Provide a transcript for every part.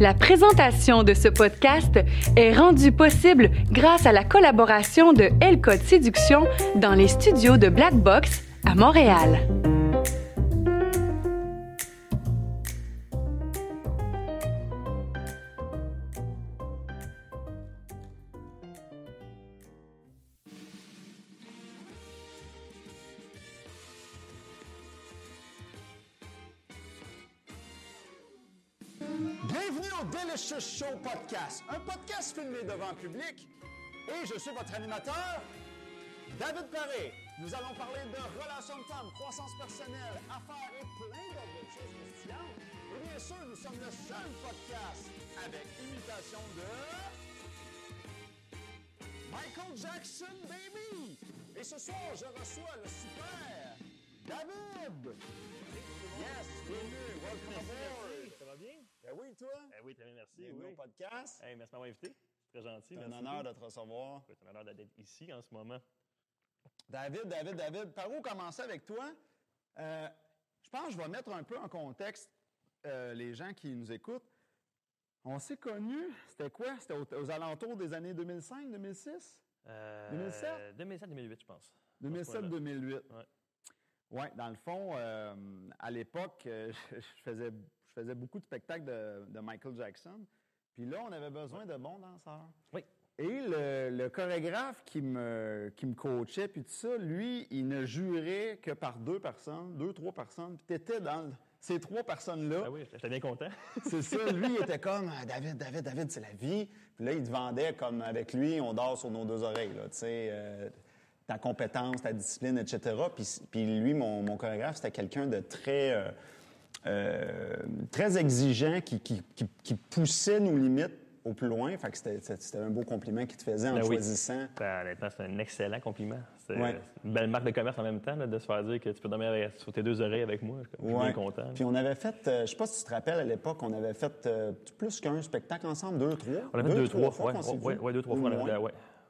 La présentation de ce podcast est rendue possible grâce à la collaboration de L Séduction dans les studios de Black Box à Montréal. Devant public. Et je suis votre animateur, David Paré. Nous allons parler de relations de femmes, croissance personnelle, affaires et plein d'autres choses croustillantes. Et bien sûr, nous sommes le seul podcast avec imitation de Michael Jackson, baby. Et ce soir, je reçois le super David. Yes, bienvenue, welcome aboard. Ça va bien? Ben oui, toi? Eh oui, très bien, merci. Bienvenue Oui. au podcast. Hey, merci de m'avoir invité. Très gentil. C'est un honneur de te recevoir. C'est un honneur d'être ici en ce moment. David, David, David, par où commencer avec toi? Euh, je pense que je vais mettre un peu en contexte euh, les gens qui nous écoutent. On s'est connus, c'était quoi? C'était aux, aux alentours des années 2005, 2006? Euh, 2007? 2007-2008, je pense. 2007-2008. Ouais. Oui, dans le fond, euh, à l'époque, euh, je, faisais, je faisais beaucoup de spectacles de, de Michael Jackson. Puis là, on avait besoin de bons danseurs. Oui. Et le, le chorégraphe qui me, qui me coachait, puis tout ça, lui, il ne jurait que par deux personnes, deux, trois personnes. Puis t'étais dans le- ces trois personnes-là. Ah oui, j'étais bien content. C'est ça, lui, il était comme Ah, David, David, David, c'est la vie. Puis là, il te vendait comme avec lui, on dort sur nos deux oreilles, là, tu sais, euh, ta compétence, ta discipline, etc. Puis, puis lui, mon, mon chorégraphe, c'était quelqu'un de très, euh, euh, très exigeant qui, qui, qui- qui poussait nos limites au plus loin. Fait que c'était, un beau compliment qu'il te faisait en Ben oui. choisissant. Ben, honnêtement, c'est un excellent compliment. C'est Ouais. une belle marque de commerce en même temps, là, de se faire dire que tu peux dormir avec- sur tes deux oreilles avec moi. Je suis Ouais. bien content. Puis on avait fait, euh, je sais pas si tu te rappelles à l'époque, on avait fait euh, plus qu'un spectacle ensemble, deux, trois. On avait fait deux, trois fois Ouais, ouais, deux, trois fois.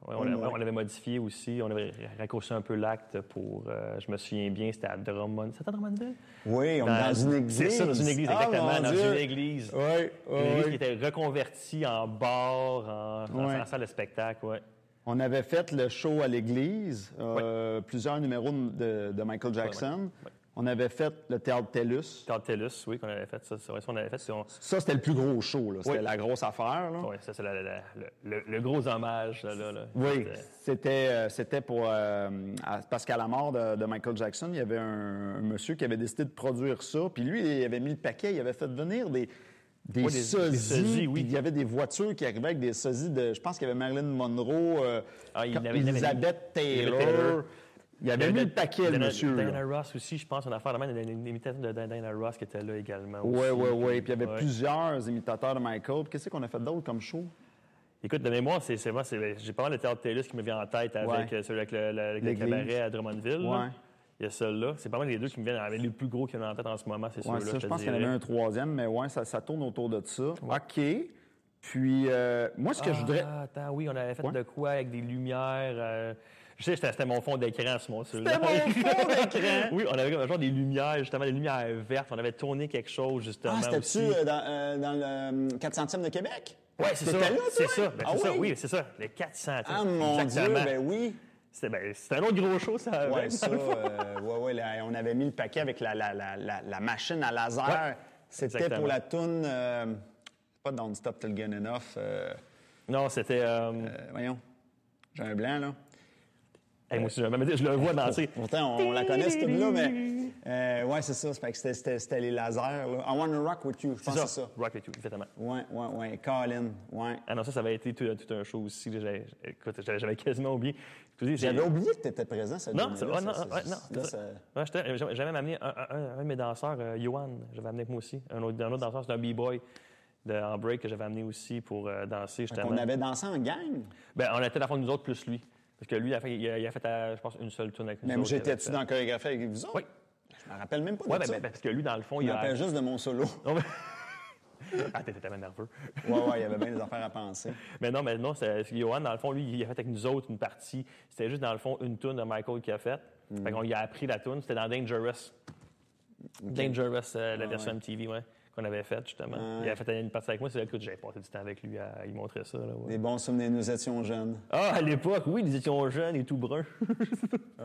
On moins. avait, ouais. Ouais, on, Ou avait, moins. on avait modifié aussi. On avait raccourci un peu l'acte pour. euh, je me souviens bien, c'était à Drummond. C'était à Drummondville? Oui, on est dans une église. C'est ça, dans une église, Ah, exactement. dans Dieu. une église. Oui, Une oui, église oui. qui était reconvertie en bar, en, en- Ouais. en salle de spectacle, ouais. On avait fait le show à l'église, euh, plusieurs numéros de, de Michael Jackson. On avait fait le théâtre TELUS. Théâtre TELUS, oui, qu'on avait fait ça. Ça, on avait fait. on- Ça, c'était le plus gros show. là. C'était Oui. la grosse affaire. là. Ouais, ça, c'est le, gros hommage. Là, là, là. Oui, C'était- c'était euh, pour euh, à- parce qu'à la mort de, de Michael Jackson, il y avait un, un monsieur qui avait décidé de produire ça. Puis lui, il avait mis le paquet, il avait fait venir des des Ouais, des- des sosies, oui. il y avait des voitures qui arrivaient avec des sosies de, je pense qu'il y avait Marilyn Monroe, euh, Ah, il il avait- Taylor. Taylor. Il avait mis le paquet, le monsieur. Diana Ross aussi, je pense, une affaire de même, une, une imitation de Diana Ross qui était là également. Oui, oui, oui. Puis il y avait plusieurs imitateurs de Michael. Qu'est-ce qu'on a fait d'autre comme show? Écoute, de mémoire, c'est, c'est moi, c'est- j'ai pas mal de théâtre TELUS qui me vient en tête avec Ouais. euh, celui avec le, le- avec le L'église. cabaret à Drummondville. là. Ouais. Il y a celui-là. C'est pas mal les deux qui me viennent avec les plus gros qu'il y en a en tête en ce moment, c'est Ouais, ceux-là. ça, je pense qu'il y en avait un troisième, mais ouais, ça, ça tourne autour de ça. OK. Puis, euh, moi, ce que je voudrais. Ah, attends, oui, on avait fait de quoi avec des lumières. euh, Je sais, c'était, c'était mon fond d'écran, ce celui-là. C'était mon fond d'écran? oui, on avait comme un genre des lumières, justement, des lumières vertes. On avait tourné quelque chose, justement. Ah, c'était-tu euh, dans, euh, dans le euh, 4 centièmes de Québec? Ouais, c'est ça. C'est ça. Ben, Ah c'est ça, oui? oui, c'est ça. Les 400. Ah, mon Exactement. Dieu, ben oui. C'était, ben, c'était un autre gros show, ça. Ouais, avec, ça, le euh, ouais, ouais, là, on avait mis le paquet avec la, la, la, la, la machine à laser. Ouais, C'était pour la toune, euh, pas Don't Stop Till Good Enough. euh, Non, c'était. euh, euh, voyons, j'ai un blanc, là. Hey, moi aussi, je, le vois danser. Pourtant, on, on la connaît, cette tune-là, mais... Euh, ouais, c'est ça. Fait que c'était- les lasers, là. I Wanna Rock With You, je pense C'est que ça. c'est ça. Rock et tout, exactement. Ouais, ouais, ouais. Colin, ouais. Ah non, ça, ça avait été tout, tout un show aussi. J'avais- Écoute, j'avais j'avais quasiment oublié. J'avais oublié que tu étais présent cette Non, c'est- ouais, non, ouais, non, ça. Ouais, J'avais amené un, un- un de mes danseurs, euh, Johan. J'avais amené avec moi aussi. Un autre, un autre danseur, c'est un B-boy de, en break que j'avais amené aussi pour euh, danser, justement. qu'on avait dansé en gang? Ben, on était dans le fond, nous autres, plus lui. Parce que lui, il a fait, il a, il a fait euh, je pense, une seule tune avec nous Même j'étais-tu Il dans la chorégraphie avec vous autres? Oui. Je me rappelle même pas de Ouais, ben, ça. ben, parce que lui, dans le fond, Je il me a... juste de mon solo. Non, ah, t'étais tellement nerveux. ouais, ouais, il y avait bien des affaires à penser. Mais non, mais non, c'est Johan, dans le fond, lui, il a fait avec nous autres une partie. C'était juste, dans le fond, une tune de Michael qui a faite. Fait qu'on lui a appris la tune. C'était dans Dangerous. Dangerous, euh, la Ah, version ouais. MTV, ouais. Qu'on avait fait, justement. Ouais. Il avait fait une partie avec moi. C'est là que j'avais passé du temps avec lui à lui montrer ça. Là, ouais. Des bons souvenirs, nous étions jeunes. Ah, à l'époque, oui, nous étions jeunes et tout bruns.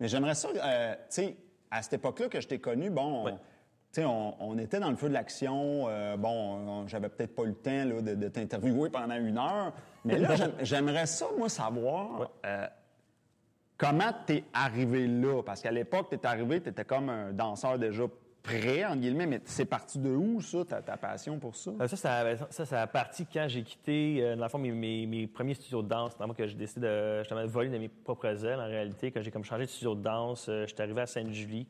Mais j'aimerais ça, euh, tu sais, à cette époque-là que je t'ai connu, bon, on, Ouais. tu sais, on, on était dans le feu de l'action. euh, bon, on- j'avais peut-être pas eu le temps là, de, de t'interviewer pendant une heure. Mais là, j'aim- j'aimerais ça, moi, savoir euh, comment t'es arrivé là? Parce qu'à l'époque, t'es arrivé, t'étais comme un danseur déjà prêt, entre guillemets, mais c'est parti de où, ça, ta, passion pour ça? Euh, Ça, ça, a- ça, ça a parti quand j'ai quitté, euh, dans le fond, mes, mes- premiers studios de danse. Dans que j'ai décidé de, justement, de voler de mes propres ailes, en réalité. Quand j'ai comme changé de studio de danse, euh, j'étais arrivé à Sainte-Julie.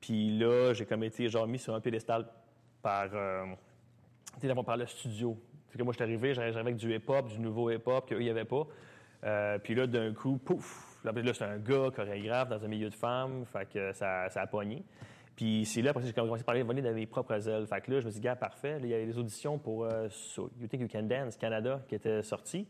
Puis là, j'ai comme été genre mis sur un piédestal par, euh, par le studio. C'est que moi, j'étais arrivé, j'arrivais avec du hip-hop, du nouveau hip-hop qu'eux, il n'y avait pas. Puis là, d'un coup, pouf! Là, là, c'est un gars chorégraphe dans un milieu de femmes. Fait que ça, ça a pogné. Puis c'est là, après j'ai commencé à parler de voler de mes propres ailes. Fait que là, je me suis dit, gars, parfait. Là, il y avait des auditions pour euh, sur You Think You Can Dance Canada qui étaient sorties.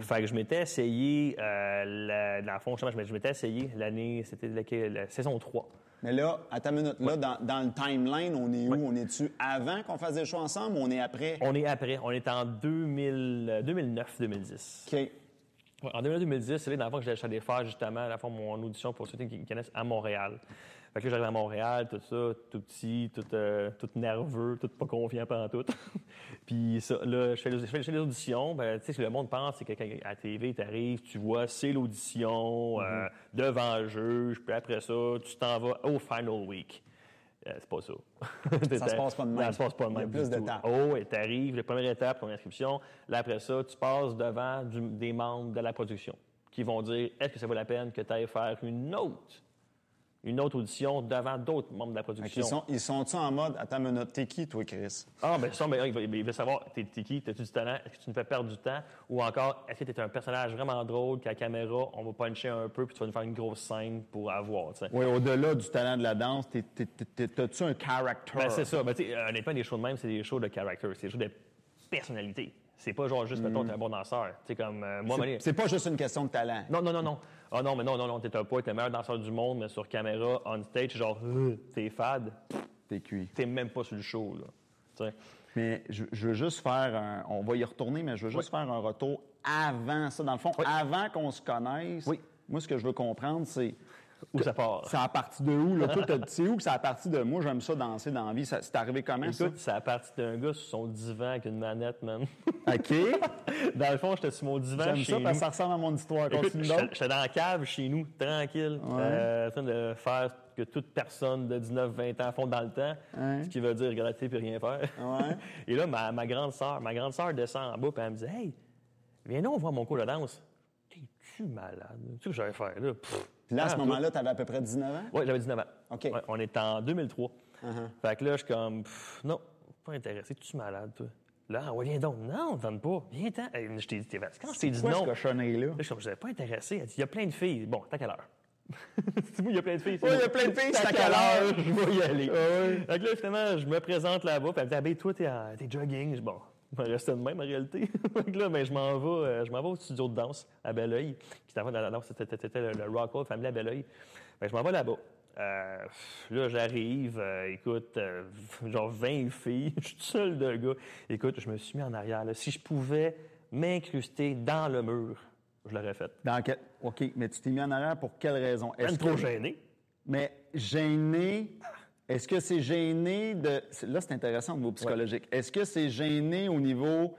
Fait que je m'étais essayé, euh, la, dans le fond, je m'étais- je m'étais essayé l'année, c'était la saison 3. Mais là, à ta minute, là, dans, dans le timeline, on est où? On est-tu avant qu'on fasse des shows ensemble ou on est après? On est après, on est en 2000, 2009-2010. OK. Ouais, en 2010, c'est là, dans le fond, que j'allais faire justement, à la fois, mon audition pour ceux qui me connaissent à Montréal. Fait que j'arrive à Montréal, tout ça, tout petit, tout, euh, tout nerveux, tout pas confiant pendant tout. Puis ça, là, je fais, les- je fais- je fais les auditions. Ben, tu sais, ce que le monde pense, c'est que quand à la TV, tu arrives, tu vois, c'est l'audition, euh, devant le juge, puis après ça, tu t'en vas au final week. Euh, c'est pas ça. Ça se passe pas de même. Ça se passe pas de Il y a même. plus du tout. d'étapes. Oh, et t'arrives, la première étape, ton inscription. Là, après ça, tu passes devant du- des membres de la production qui vont dire est-ce que ça vaut la peine que tu ailles faire une autre, une autre audition devant d'autres membres de la Fait production. qu'ils sont, ils sont-tu en mode, attends minute, t'es qui, toi, Chris? Ah, ben ça, ben, il, va, il veut savoir t'es, qui, t'as-tu du talent, est-ce que tu nous fais perdre du temps, ou encore est-ce que t'es un personnage vraiment drôle qu'à la caméra, on va puncher un peu, puis tu vas nous faire une grosse scène pour avoir. Oui, au-delà du talent de la danse, t'es- t'as-tu un character? Ben, c'est ça. Ben, tu sais, honnêtement, des shows de même, c'est des shows de character. C'est des shows de personnalité. C'est pas genre juste, mettons, t'es un bon danseur. Sais, comme euh, moi, C'est- C'est pas juste une question de talent. Non, non, non, non. Ah non, mais non, non, non, t'es un pas, t'es le meilleur danseur du monde, mais sur caméra, on stage, genre, euh, t'es fade, T'es cuit. t'es même pas sur le show, là. Tu sais? Mais je, je veux juste faire un. On va y retourner, mais je veux juste faire un retour avant ça. Dans le fond, avant qu'on se connaisse, Oui. moi, ce que je veux comprendre, c'est. Où ça part? C'est à partir de où, là? Toi, c'est où que c'est à partir de moi, j'aime ça danser dans la vie? Ça- C'est arrivé comment, Écoute, c'est à partir d'un gars sur son divan avec une manette, man. ça? OK. dans le fond, j'étais sur mon divan J'aime ça nous. parce que ça ressemble à mon histoire. Écoute, Continue donc. j'étais dans la cave chez nous, tranquille, euh, en train de faire que toute personne de 19-20 ans font dans le temps, Ouais. ce qui veut dire regarder et rien faire. Ouais. Et là, ma, ma grande sœur, ma grande sœur descend en bas, puis elle me dit Hey, viens donc voir mon cours de danse. T'es-tu malade? Tu sais ce que j'allais faire là? Pff, Puis là, à ce ah, moment-là, t'avais à peu près 19 ans? Oui, j'avais 19 ans. OK. Uh-huh. Ouais, on est en 2003. Fait que là, je suis comme, pff, non, pas intéressé. Tu es malade, toi? Là, ah ouais, viens donc. Non, donne pas. Viens-t'en. Hey, je t'ai dit, t'es Quand je t'ai dit Quoi, non, ce cochonnerie-là? Là, je suis comme, je n'avais pas intéressé. Elle dit, il y a plein de filles. Bon, t'as quelle heure? c'est moi, il y a plein de filles. Ouais, il y a plein de filles, T'as c'est à quelle heure? Je vais y aller. Ah. Fait que là, finalement, je me présente là-bas. Puis elle me dit, ah, ben, toi, t'es, jogging. Je bon, je vais rester de même en réalité. là, ben, je m'en vais, euh, je m'en vais au studio de danse à Belleuil. Qui était, dans la danse, c'était, le, le Rock Hall Family à Belleuil. Que je m'en vais là-bas. Euh, là, j'arrive, euh, écoute, euh, genre 20 filles, je suis tout seul de gars. Écoute, je me suis mis en arrière. là. Si je pouvais m'incruster dans le mur, je l'aurais fait. Dans quel- OK, mais tu t'es mis en arrière pour quelle raison? Même Est-ce trop gêné. Mais gêné, est-ce que c'est gêné de. Là, c'est intéressant au niveau psychologique. Est-ce que c'est gêné au niveau.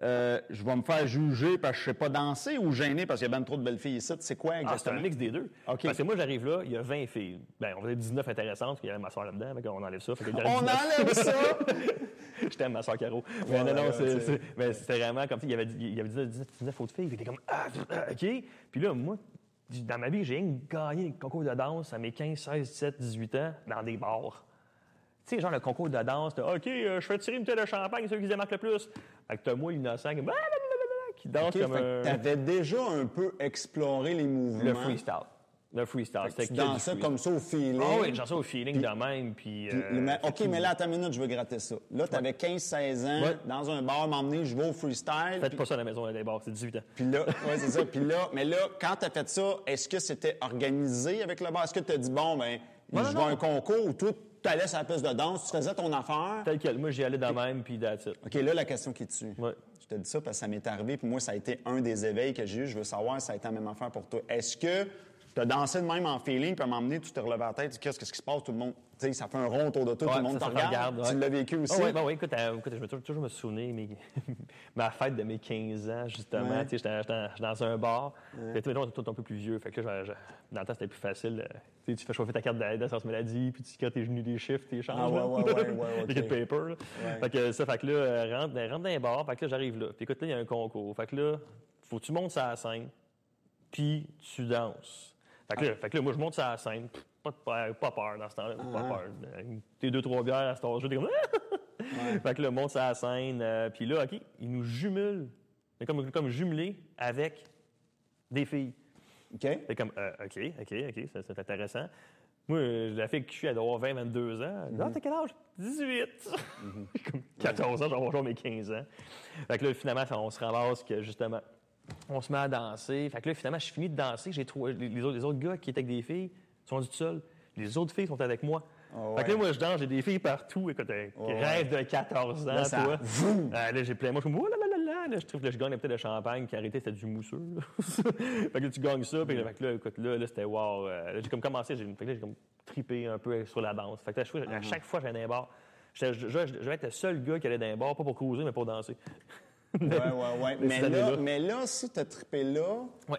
euh, je vais me faire juger parce que je sais pas danser ou gêné parce qu'il y a bien trop de belles filles ici? C'est quoi Ah, c'est exactement? un mix des deux. OK. Parce que moi, j'arrive là, il y a 20 filles. Ben, on va dire 19 intéressantes, parce qu'il y avait ma soeur là-dedans, fait qu'on enlève ça. Fait On 19. enlève ça! Je t'aime, ma soeur Caro. Mais non, ouais, non, mais c'était vraiment comme, sais, il y avait, il y avait 19, 19, 19 autres filles, puis t'es comme, ah, ah, OK. Puis là, moi, dans ma vie, j'ai gagné des concours de danse à mes 15, 16, 17, 18 ans dans des bars. Tu sais, genre le concours de danse, de, OK, euh, je fais tirer une bouteille de champagne, c'est celui qui se démarque le plus. Fait que t'as moi, l'innocent, qui, danse OK, comme un... t'avais déjà un peu exploré les mouvements. Le freestyle. Le freestyle. Tu C'était dansais freestyle. comme ça au feeling. Ah oui, j'en sais au feeling de même, puis... Puis, euh, mais- OK, mais là, attends une minute, je veux gratter ça. Là, t'avais 15-16 ans, Ouais. dans un bar, m'emmener, je vais au freestyle. Faites puis- pas ça à la maison des bars, c'est 18 ans. Puis là, ouais, c'est ça. Puis là, mais là, quand t'as fait ça, est-ce que c'était organisé avec le bar? Est-ce que t'as dit, bon, ben, Non, je vais à un concours ou tout, tu allais sur la piste de danse, tu faisais ton affaire? Tel quel. Moi, j'y allais de même, puis that's it. OK, là, la question qui tue. Ouais. Je te dis ça parce que ça m'est arrivé, puis moi, ça a été un des éveils que j'ai eu. Je veux savoir si ça a été la même affaire pour toi. Est-ce que tu as dansé de même en feeling, puis à doné, tu te relevais la tête, tu dis, qu'est-ce qui se passe, tout le monde, tu sais, ça fait un rond autour de toi, Ouais, tout le monde te regarde. regarde, ouais. Tu l'as vécu aussi? Ah ouais, ben oui, écoute, euh, écoute, je me toujours, toujours me souvenir mes, ma fête de mes 15 ans, justement. Ouais. Tu sais, J'étais dans un bar. Que, tu toi, un peu plus vieux. Fait que là, je- dans le temps, c'était plus facile. tu fais chauffer ta carte d'aide d'assurance maladie, puis tu quand tes genoux des chiffres, tes changes. Ah, ouais, ouais, ouais, ouais, paper. Fait que ça, fait que là, euh, rentre, rentre dans un bar. Fait que là, j'arrive là. Puis écoute, là, il y a un concours. Fait que là, faut que tu montes sur la scène, puis tu danses. Fait que, là, fait que là, moi, je monte sur la scène. Pas, de peur, pas peur dans ce temps-là. Pas peur. Euh, T'es deux, trois bières à cet âge-là, t'es comme... Fait que là, monte sur la scène. euh, puis là, OK, il nous. Il est comme, comme jumelé avec des filles. OK? C'est comme, euh, OK, OK, OK, c'est intéressant. Moi, euh, la fille que je suis, elle doit avoir 20, 22 ans. Dit, Ah, t'as quel âge? 18. comme 14 ans, j'en vais avoir mes 15 ans. Fait que là, finalement, on se ramasse que, justement, on se met à danser. Fait que là, finalement, je finis de danser. J'ai trouvé, les, autres, les autres gars qui étaient avec des filles sont du tout seuls. Les autres filles sont avec moi. Oh, Fait que là, moi, je danse, j'ai des filles partout. Écoute, euh, ouais. rêvent de 14 ans, Là, ça- toi. Ah, là, j'ai plein. Moi, je suis comme, oh là là là là. Là, je trouve que je gagne peut-être de champagne qui arrêtait, c'était du mousseux. fait que là, tu gagnes ça. Puis là, fait que là, écoute, là, là, c'était wow. Euh, là, j'ai comme commencé, j'ai, fait que là, j'ai comme tripé un peu sur la danse. Fait que là, je- à chaque fois que j'allais dans un bar, je, je, je vais être le seul gars qui allait dans un bar, pas pour cruiser, mais pour danser. Ouais, ouais, ouais. Mais là, mais là, si tu as trippé là, Ouais.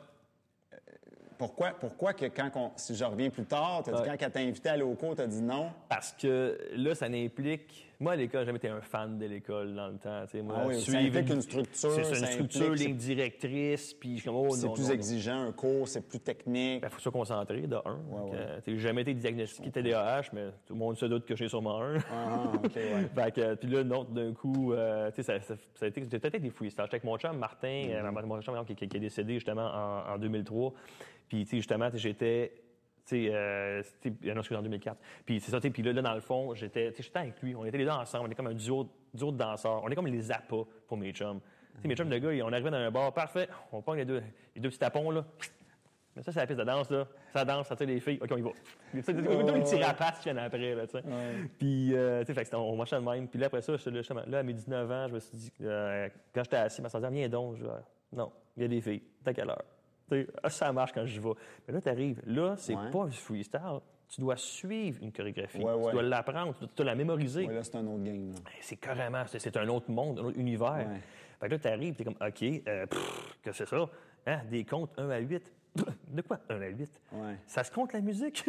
pourquoi, pourquoi que quand on- si je reviens plus tard, t'as dit Ouais. quand elle t'a invité à aller au cours, t'as dit non? Parce que là, ça implique. Moi, à l'école, j'ai jamais été un fan de l'école dans le temps. tu sais. Moi, Ah oui, ça suivre implique une structure, C'est une structure, ligne directrice, puis oh C'est plus non, non. exigeant, un cours, c'est plus technique. Il faut que tu sois concentré, de un. Ouais. euh, t'sais, J'ai jamais été diagnostiqué TDAH, mais tout le monde se doute que j'ai sûrement un. Ah, OK, ouais. fait que, puis là, non, d'un coup, euh, tu sais, ça, ça, ça a été, j'ai peut-être des freestyles. J'étais avec mon chum, Martin, Mm-hmm. euh, mon chum qui, est décédé justement en, en 2003. Puis, tu sais, justement, j'étais. Tu sais, euh, c'était- non, en 2004. Puis c'est ça, tu puis là, là, dans le fond, j'étais tu avec lui. On était les deux ensemble. On était comme un duo, duo de danseurs. On est comme les appâts pour mes chums. Tu mes chums de gars, on arrivait dans un bar, parfait. On prend les deux, les deux petits tapons, là. Mais ça, c'est la piste de danse, là. Ça danse, ça tire les filles. OK, on y va. Tu C'est comme les petits rapaces qui viennent après, là, tu sais. Puis, euh, tu sais, on marchait de même. Puis là, après ça, là, justement, là, à mes 19 ans, je me suis dit, euh, quand j'étais assis, ma soeur disait, viens donc. Je non, il y a des filles. T'as quelle heure? Tu ça marche quand j'y vais. Mais là, t'arrives. Là, c'est Ouais. pas du freestyle. Tu dois suivre une chorégraphie. Ouais, ouais. Tu dois l'apprendre, tu dois, tu la mémoriser. Là, c'est un autre game. là. C'est carrément, c'est- c'est un autre monde, un autre univers. Fait que là, t'arrives, t'es comme, OK, euh, pff, que c'est ça? Hein? Des comptes 1 à 8. De quoi? 1 à 8? Ouais. Ça se compte la musique?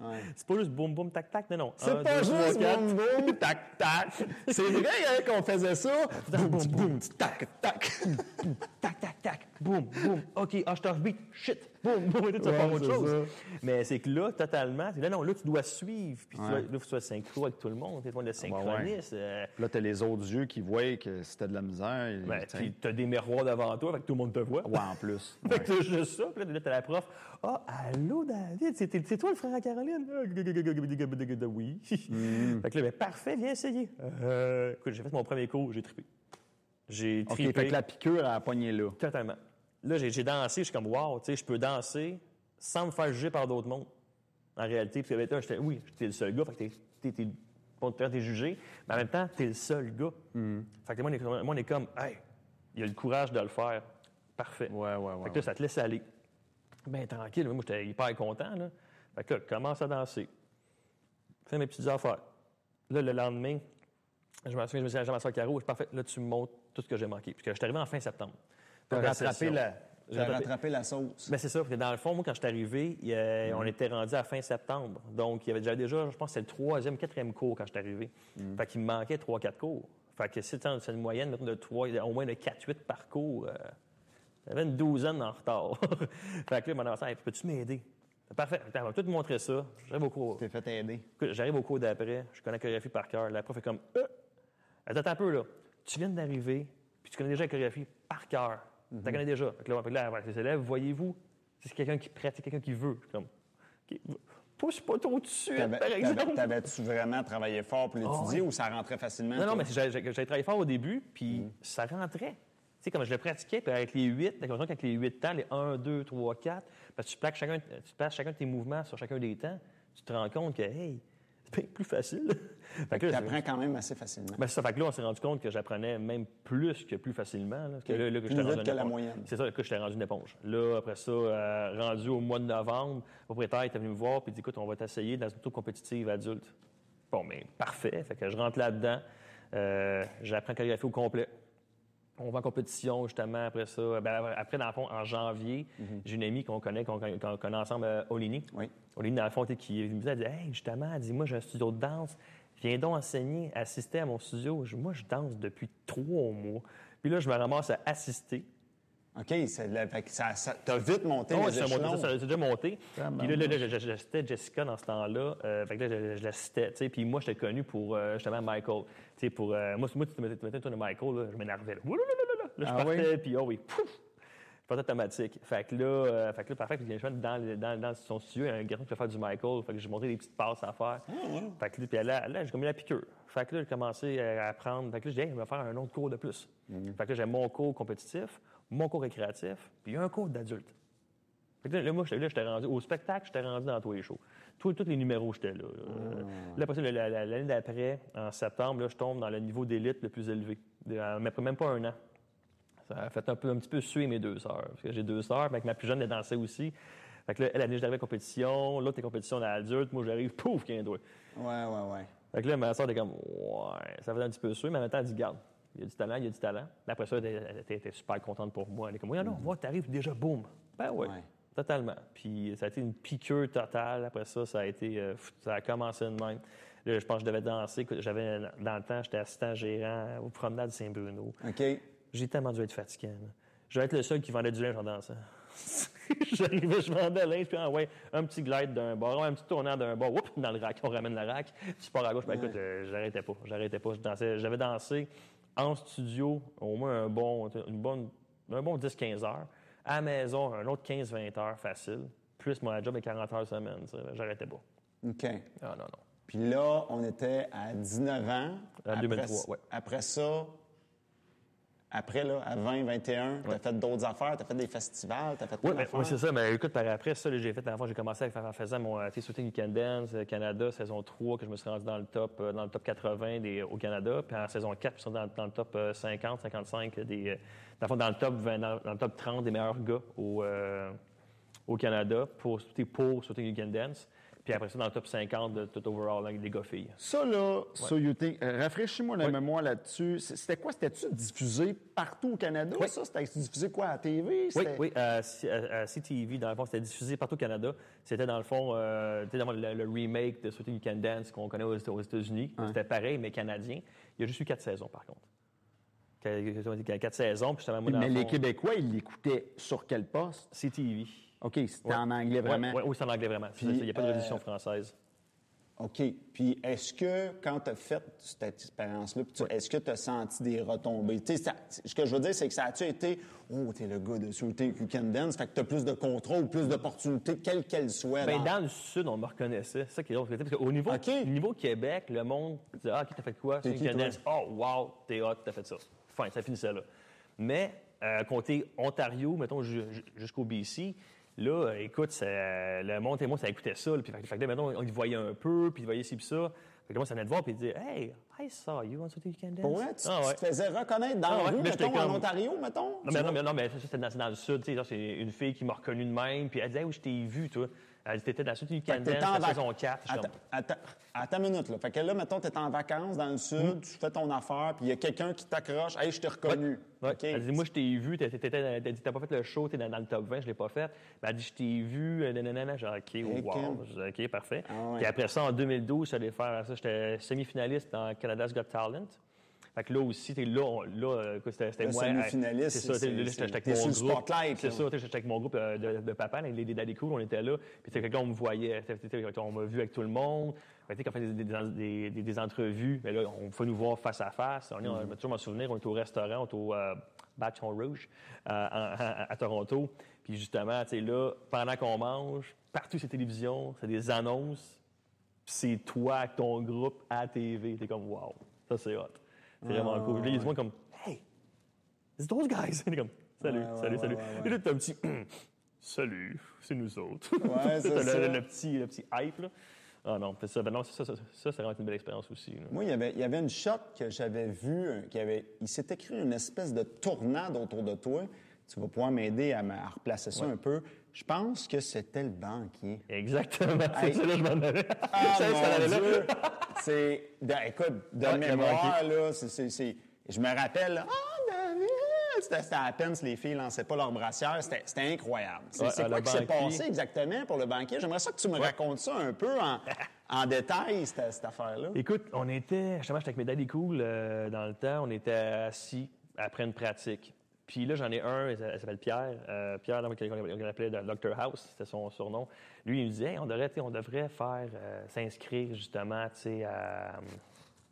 Ouais. c'est pas juste boum, boum, tac, tac, non, non. C'est pas deux, juste quatre. boum, boum, tac, tac. C'est vrai hein, qu'on faisait ça. Boum, boum, boum, tac, tac. Tac, tac, tac, boum, boum. OK, ah, je te beat, shit, boum, boum, et tu vas faire autre chose. Mais c'est que là, totalement, là, non, là, tu dois suivre. Puis tu Ouais. dois- là, il faut que tu sois synchro avec tout le monde. Tu es le synchroniste. euh, Là, t'as les autres yeux qui voient que c'était de la misère. et- ben, puis t'as des miroirs devant toi, fait que tout le monde te voit. Ouais, en plus. Fait que c'est juste ça. Puis là, t'as la prof. Ah, allô, David, c'est toi le frère à Caroline? Ah, Oui. Fait que là, ben, parfait, viens essayer. Euh, écoute, j'ai fait mon premier cours, j'ai trippé. J'ai OK, trippé fait que la piqûre, a pogné là. totalement. Là, j'ai dansé, je suis comme, wow, tu sais, je peux danser sans me faire juger par d'autres mondes. En réalité, puis un, j'étais, oui, j'étais le seul gars, fait que t'es- t'es, t'es, t'es jugé, mais en même temps, t'es le seul gars. Fait que moi, on est, comme- moi, on est comme, hey, il a le courage de le faire. Parfait. Ouais, ouais, ouais. Fait que là, ça te laisse aller. Ben tranquille, moi, j'étais hyper content, là. Fait que là, commence à danser. Fais mes petites affaires. Là, le lendemain, je me souviens, je me suis dit à ma soeur Caro, parfait, là, tu me montres tout ce que j'ai manqué. Puis que je suis arrivé en fin septembre. T'as Donc, la rattrapé session. la... Sauce. ben, c'est ça, parce que dans le fond, moi, quand je suis arrivé, il a- on était rendu à fin septembre. Donc, il y avait déjà, déjà je pense c'est le troisième, quatrième cours quand je suis arrivé. Fait qu'il me manquait trois, quatre cours. Fait que si c'est une moyenne de trois, au moins de 4-8 par cours, euh, j'avais une douzaine en retard. fait que là, mon enfant, Hey, peux-tu m'aider? Parfait. Attends, on va tout te montrer ça. J'arrive au cours. T'es fait aider. J'arrive au cours d'après, je connais la chorégraphie par cœur. La prof est comme euh, Attends un peu là. Tu viens d'arriver, puis tu connais déjà la chorégraphie par cœur. Tu la connais déjà. Fait que là, fait que là, avec les élèves, voyez-vous, c'est quelqu'un qui pratique, quelqu'un qui veut. Comme pousse pas trop de suite, T'avais- par exemple. T'avais-tu vraiment travaillé fort pour l'étudier ouais. ou ça rentrait facilement? Non, non, mais j'ai travaillé fort au début, puis ça rentrait. Tu sais, comme je le pratiquais, puis avec les 8, t'as l'impression qu'avec les 8 temps, les 1, 2, 3, 4, parce que tu places chacun, tu places chacun de tes mouvements sur chacun des temps, tu te rends compte que, hey, plus facile. fait que Tu là, apprends quand même assez facilement. ben, ça. Fait que là, on s'est rendu compte que j'apprenais même plus que plus facilement. Là, parce que Ok. là, là, que Plus vite que la moyenne. C'est ça, que j'étais rendu une éponge. Là, après ça, euh, rendu au mois de novembre, le propriétaire était venu me voir et dit Écoute, on va t'essayer dans une auto compétitive adulte. Bon, mais parfait. Fait que je rentre là-dedans. Euh, J'apprends à calligraphier au complet. On va en compétition, justement, après ça. Ben, après, dans le fond, en janvier, j'ai une amie qu'on connaît, qu'on connaît ensemble, euh, Olini. Oui. Olini, dans le fond, qui me disait, elle dit, Hey, justement, elle dit, moi, j'ai un studio de danse. Viens donc enseigner, assister à mon studio. Moi, je danse depuis trois mois. Puis là, je me ramasse à assister. OK, ça, ça- t'as vite monté Oh, les monté, ça, c'est déjà monté. Ah, Puis là, là, là, j'assistais Jessica dans ce temps-là. Euh, fait que là, je, je l'assistais. tu sais. Puis moi, j'étais connu pour euh, justement Michael. Tu sais, pour, euh, moi, moi, tu te mettais, une de Michael, là, je m'énervais. Là, là, je Ah partais, puis oh oui, pouf! Je partais automatique. Fait que là, euh, fait que là parfait. Puis je suis dans, dans, dans son studio, il y a un garçon qui peut faire du Michael. Fait que j'ai montré des petites passes à faire. Fait que là, puis là, là j'ai comme eu la piqûre. Fait que là, j'ai commencé à apprendre. Fait que là, j'ai dit, hey, je vais faire un autre cours de plus. Fait que là, j'ai mon cours compétitif, mon cours récréatif, puis un cours d'adulte. Fait que là, moi, j'étais là, j'étais rendu au spectacle, j'étais rendu dans tous les shows. Tous, tous les numéros, j'étais là. Euh, Là, après ça, l'année d'après, en septembre, là, je tombe dans le niveau d'élite le plus élevé. Mais après même pas un an. Ça a fait un, peu, un petit peu suer mes deux sœurs. Parce que j'ai deux sœurs, mais ma plus jeune, elle dansait aussi. Fait que là, elle, elle à la compétition. L'autre est compétition d'adulte. Moi, j'arrive, pouf, qu'il y a un doigt. Ouais, ouais, ouais. Fait que là, ma soeur était comme, ouais, ça faisait un petit peu suer, mais en même temps, elle dit, garde, il y a du talent, il y a du talent. Mais après ça, elle, était- super contente pour moi. Elle est comme, oui, non, vois, t'arrives déjà, boum. Ben oui, Ouais. totalement. Puis ça a été une piqûre totale. Après ça, ça a été, euh, ça a commencé de même. Là, je pense que je devais danser. J'avais, dans le temps, j'étais assistant gérant au promenade Saint-Bruno. OK. J'ai tellement dû être fatigué. Je vais être le seul qui vendait du linge en dansant. J'arrivais, je vendais linge, puis ah ouais, un petit glide d'un bord, un petit tournant d'un bord, oups, dans le rack, on ramène le rack, tu pars à gauche. Ben, écoute, euh, j'arrêtais pas, j'arrêtais pas. Je dansais, j'avais dansé en studio au moins un bon, une bonne, un bon 10-15 heures. À la maison, un autre 15-20 heures facile. Plus mon job est 40 heures semaine. J'arrêtais pas. OK. Ah non, non. Puis là, on était à 19 ans. À Après 2003, ça- ouais. Après ça, après, là, à 20, 21, t'as fait d'autres affaires, t'as fait des festivals, t'as fait Oui, mais, oui, c'est ça. Mais écoute, par après, ça, j'ai fait, j'ai commencé à faire, en faisant mon euh, tu sais, Shooting You Can Dance euh, Canada, saison 3, que je me suis rendu dans le top, euh, dans le top 80 des, au Canada. Puis en saison 4, je suis dans, dans le top euh, 50, 55 des. euh, dans, dans le top 20, dans, dans le top 30 des meilleurs gars au, euh, au Canada pour, tu pour Shooting You Can Dance. Puis après ça, dans le top 50 de tout overall, là, des gars-filles. Ça, là, sur YouTube, euh, rafraîchis-moi la mémoire là-dessus. C'était quoi? C'était-tu diffusé partout au Canada, Oui. ça? C'était diffusé quoi, à la TV? Oui, à, C- à- à CTV, dans le fond, c'était diffusé partout au Canada. C'était dans le fond, euh, dans le, le remake de Shooting You Can Dance qu'on connaît aux, aux États-Unis. C'était pareil, mais canadien. Il y a juste eu quatre saisons, par contre. Qu- qu- Quatre saisons, puis moi, dans Mais le les fond, Québécois, ils l'écoutaient sur quel poste? CTV. OK, c'était Ouais. en anglais vraiment. Ouais, ouais, oui, c'est en anglais, vraiment. Puis, Il n'y a pas de euh, redition française. OK. Puis est-ce que, quand tu as fait cette expérience-là, est-ce que tu as senti des retombées? Tu sais, ça- ce que je veux dire, c'est que ça a-tu été Oh, t'es le gars de Shooting You Can Dance, fait que tu as plus de contrôle, plus d'opportunités, quelles qu'elles soient. Ben, dans- dans le sud, on me reconnaissait. C'est ça qui est drôle. Parce qu'au niveau, niveau Québec, le monde disait Ah, OK, t'as fait quoi? Une toi? Canadienne. Oh, wow, t'es hot, t'as fait ça. Fin, ça finissait là. Mais, euh, côté Ontario, mettons ju- ju- jusqu'au BC, là, euh, écoute, ça- le monde et moi, ça écoutait ça. puis, fait, que- mettons, on y voyait un peu, puis il voyait ci, puis ça. Fait que moi, ça venait de voir, puis il disait Hey, I saw you on Saturday Weekend Dance. Vrai, tu, Ah, tu ouais. te faisais reconnaître dans Ah, la ouais, rue, mettons, en Ontario, mettons? Non, mais, non, mais, non, mais ça, c'était dans, dans le sud. tu sais, genre, c'est une fille qui m'a reconnu de même, puis elle disait Hey, oui, je t'ai vu, toi. Elle dit T'étais dans la Weekend T'étais Dance, en la saison 4. Je suis Attends, attends, attends une minute, là. Fait que là, mettons, t'es en vacances dans le sud, Hmm. tu fais ton affaire, puis il y a quelqu'un qui t'accroche. Hey, je t'ai reconnu. Ouais. OK? Elle dit, moi, je t'ai vu, t'as dit, t'as pas fait le show, t'es dans, dans le top 20, je l'ai pas fait. Mais elle dit, je t'ai vu, euh, nanana, j'ai dit, OK, wow. Dit, OK, parfait. Ah ouais. Puis après ça, en 2012, j'allais faire ça, j'étais semi-finaliste dans Canada's Got Talent. Fait que là aussi, t'es là, là, euh, c'était moi. C'est ça, c'est- c'est- j'étais avec mon groupe. spotlight, C'est là. ça, j'étais avec mon groupe euh, de, papa, les Lady Daddy Cool, on était là. Puis t'sais, fait que là, on me voyait, on m'a vu avec tout le monde. Fait quand on fait des, des, des- des- des entrevues, mais là, on fait nous voir face à face. On est, Mm-hmm. va toujours m'en souvenir, on est au restaurant, on est au euh, Bâton Rouge euh, à, à Toronto. Puis justement, tu sais, là, pendant qu'on mange, partout la télévision, c'est des annonces. Puis c'est toi avec ton groupe à la TV. T'es comme, wow, ça c'est hot. C'est vraiment cool. Là, il a du monde comme, hey, it's those guys. T'es comme, salut, Ouais, ouais, salut, ouais, salut. ouais, Et là, t'as un petit, salut, c'est nous autres. Ouais, c'est ça. le- le petit, le petit hype, là. Ah non, ça. Ben non, ça, ça, ça, ça, vraiment une belle expérience aussi. là. Moi, il y avait, il y avait une shot que j'avais vue, euh, qui avait, il s'était créé une espèce de tornade autour de toi. Tu vas pouvoir m'aider à, à replacer ça un peu. Je pense que c'était le banquier. Exactement. C'est ça, là, je m'en allais. Ah, ça mon. Dieu! C'est, écoute, de le mémoire, là, c'est, je me rappelle, ah, David! C'était, c'était à peine si les filles lançaient pas leur brassière. C'était, incroyable. C'est, Ouais, euh, quoi qui s'est passé exactement pour le banquier? J'aimerais ça que tu me racontes ça un peu en, en détail, cette, cette affaire-là. Écoute, on était, justement, j'étais avec mes daddy cool euh, dans le temps, on était assis après une pratique. Puis là, j'en ai un, il s'a- il s'appelle Pierre. Euh, Pierre, là, qu'on qu'on appelait le Dr House, c'était son surnom. Lui, il me disait, Hey, on, devrait, on devrait faire, euh, s'inscrire justement, tu sais, à,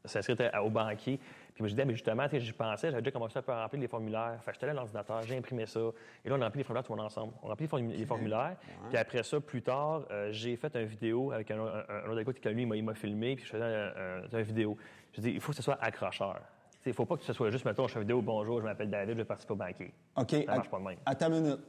s'inscrire au banquier. Puis moi, je disais, mais justement, tu sais, j'y pensais, j'avais déjà commencé à remplir les formulaires. Fait j'étais allé à l'ordinateur, j'ai imprimé ça. Et là, on a rempli les formulaires tout le monde ensemble. On a rempli les formu- les formulaires. Puis après ça, plus tard, euh, j'ai fait une vidéo avec un, un- un autre écoute que lui, il m'a- il m'a filmé, puis je faisais un, un- une vidéo. Je dis, il faut que ce soit accrocheur. Il ne faut pas que ce soit juste, mettons, je fais une vidéo, bonjour, je m'appelle David, je vais participer au banquier. OK. Ça marche pas de même. Attends une minute.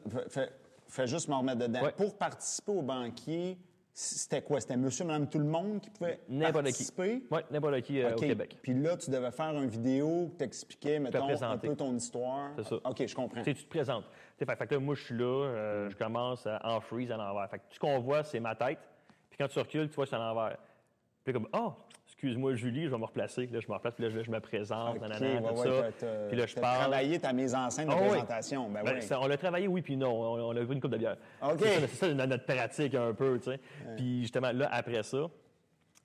Fais, juste me remettre dedans. Ouais. Pour participer au banquier, c'était quoi? C'était monsieur, madame, tout le monde qui pouvait N'importe qui. participer? Oui, n'importe qui euh, au Québec. Puis là, tu devais faire une vidéo qui t'expliquait, mettons, un peu ton histoire. C'est ça. OK, je comprends. Tu te présentes. Tu sais, fait, fait que là, moi, je suis là, euh, je commence en freeze à l'envers. Fait que tout ce qu'on voit, c'est ma tête. Puis quand tu recules, tu vois, c'est à l'envers. Puis comme, oh, excuse-moi, Julie, je vais me replacer. Là, je me replace, puis là, je, je me présente, nanana, ouais, tout ouais, ça. Puis là, je parle. travaillé ta mise en scène de Ah présentation. Ben, Ben, oui. ça, on l'a travaillé, oui, puis non. On, on a vu une coupe de bière. OK. C'est ça, ça, notre, notre pratique un peu, tu sais. Puis justement, là, après ça,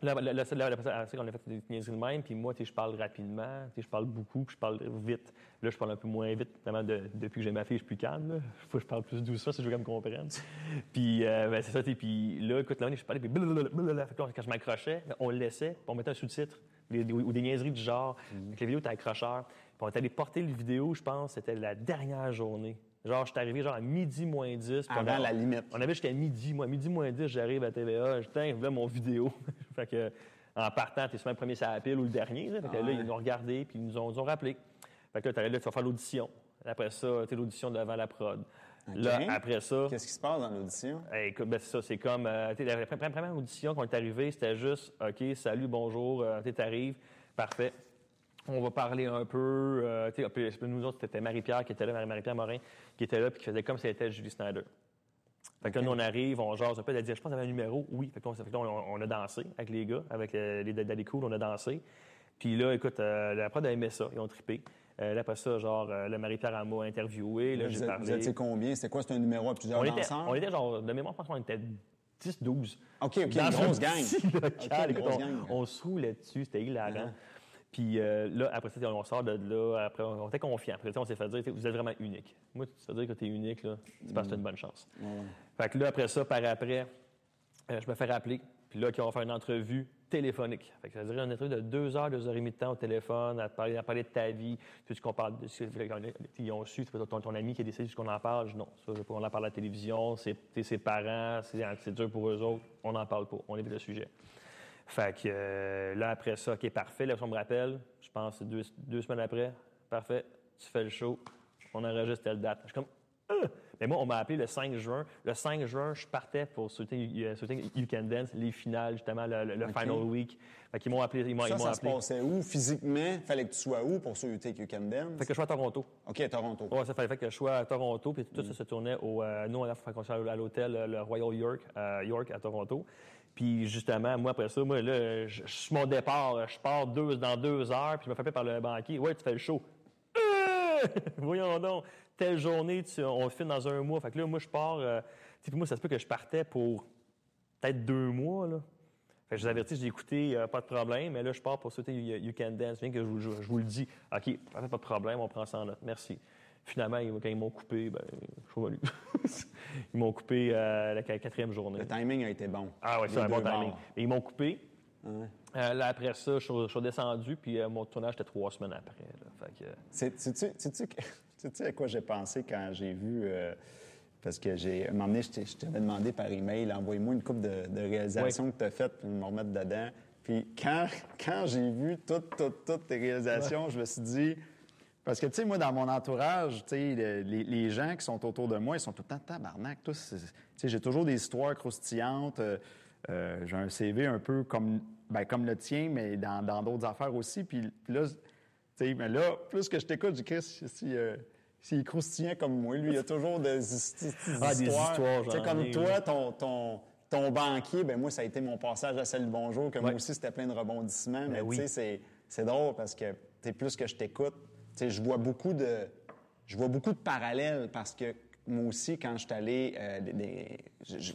là, là, là, là, après on a fait des niaiseries de même, puis moi, tu sais, je parle rapidement, tu sais, je parle beaucoup, puis je parle vite. Là, je parle un peu moins vite, notamment de- depuis que j'ai ma fille, je suis plus calme, là. Faut que je parle plus doucement si je veux qu'elle me comprenne. puis, euh, ben, c'est ça, puis là, écoute, là, je parlais, puis blablabla. Fait que quand je m'accrochais, on le laissait, puis on mettait un sous-titre, ou des niaiseries du genre. Fait que la vidéo était accrocheur. Puis on est allé porter le vidéo, je pense, c'était la dernière journée. Genre, je suis arrivé genre à midi moins 10. puis on Avant a- la limite. On avait jusqu'à midi. Moi, midi moins 10, j'arrive à TVA. Je tiens, mon vidéo. fait que, en partant, t'es souvent le premier sur la pile ou le dernier. là. Fait que là, ils nous ont regardé puis ils nous ont, rappelé. Fait que là, t'arrives là, tu vas faire l'audition. Après ça, tu sais, l'audition devant la prod. Là, après ça, Qu'est-ce qui se passe dans l'audition? Hey, écoute, ben, c'est ça, c'est comme. euh, la première, audition, quand on est arrivé, c'était juste OK, salut, bonjour, euh, tu arrives, parfait. On va parler un peu. euh, sais, puis, nous autres, c'était Marie-Pierre qui était là, Marie- Marie-Pierre Morin, qui était là, puis qui faisait comme si c'était Julie Snyder. Fait que là, nous, on arrive, on jase un peu. Elle a dit, je pense qu'il y avait un numéro. Oui. Fait que là, on, fait que là, on- on a dansé avec les gars, avec euh, les Daddy Cool, on a dansé. Puis là, écoute, euh, la prod a aimé ça, ils ont trippé. Euh, là, après ça, genre, euh, le Marie-Pierre elle m'a interviewé, là, j'ai parlé. vous étiez combien? C'était quoi? C'était un numéro à plusieurs On était, danseurs? on était genre, de mémoire, je pense qu'on était 10-12. OK, OK, Dans une un grosse gang. local. Écoute, grosse on, gang. on se roulait dessus, c'était hilarant. Uh-huh. Puis euh, là, après ça, on sort de là, après, on était confiants. Après ça, on s'est fait dire, vous êtes vraiment unique. Moi, ça veut dire que tu es unique, là, c'est parce que tu une bonne chance. Fait que là, après ça, par après, euh, je me fais rappeler. Puis là, on va faire une entrevue téléphonique. Fait que ça veut dire une entrevue de deux heures, deux heures et demie de temps au téléphone, à parler, à parler de ta vie, tout ce qu'on parle. De, ce- ils ont su, ton, ton ami qui est décédé, ce qu'on en parle. Je non, ça, je qu'on en parle à la télévision, c'est ses parents, c'est c'est dur pour eux autres, on n'en parle pas, on évite le sujet. Fait que euh, là, après ça, OK, parfait. Là, on me rappelle, je pense deux, deux semaines après, parfait, tu fais le show, on enregistre telle date. Je suis comme, Euh! Mais moi, on m'a appelé le 5 juin. Le 5 juin, je partais pour sauter, euh, sauter You Can Dance, les finales, justement, le, le- final week. Fait qu'ils m'ont appelé. Ils m'ont, ils Ça, m'ont ça se appelé. passait où? Physiquement, fallait que tu sois où pour sur You You Can Dance? Fait que je suis à Toronto. OK, à Toronto. Ouais, ça fallait que je sois à Toronto, puis tout ça se tournait au. euh, nous, on a fait qu'on soit à l'hôtel, euh, le Royal York, York, à Toronto. Puis justement, moi, après ça, moi, là, je, suis mon départ, je pars deux, dans deux heures, puis je me fais par le banquier. Ouais, tu fais le show. Euh! Voyons donc, telle journée, on filme dans un mois. Fait que là, moi, je pars. euh, tu sais, moi, ça se peut que je partais pour peut-être deux mois, là. Fait que je vous avertis, j'ai écouté, euh, pas de problème, mais là, je pars pour sauter You, Can Dance. Bien que je, je- vous le dis, OK, pas de problème, on prend ça en note. Merci. Finalement, quand ils m'ont coupé, ben, je ils m'ont coupé euh, la quatrième journée. Le timing a été bon. Ah oui, c'est un bon timing. ils m'ont coupé. Euh, là, après ça, je suis, descendu, puis euh, mon tournage, était trois semaines après. Sais-tu que- à quoi j'ai pensé quand j'ai vu. parce que j'ai. À un moment donné, je t'avais demandé par email, envoie-moi une coupe de, de réalisations que tu as faites, puis me remettre dedans. Puis quand, quand j'ai vu toutes, toutes, toutes tes réalisations, je me suis dit. Parce que, tu sais, moi, dans mon entourage, tu sais, le- les, les gens qui sont autour de moi, ils sont tout le temps tabarnak. Tu sais, j'ai toujours des histoires croustillantes. euh, euh, j'ai un CV un peu comme, ben, comme le tien, mais dans dans d'autres affaires aussi. Puis, puis là, tu sais, mais là, plus que je t'écoute, je dis, si, euh, s'il est croustillant comme moi, lui, il y a toujours des, histoires. Ah, des histoires, Tu sais, comme toi, ton, ton, ton banquier, ben moi, ça a été mon passage à celle Bonjour, que moi aussi, c'était plein de rebondissements. mais Ben oui. tu sais, c'est- drôle parce que, tu plus que je t'écoute, je vois beaucoup de... Je vois beaucoup de parallèles parce que moi aussi, quand je suis allé... euh, des- des- je- je-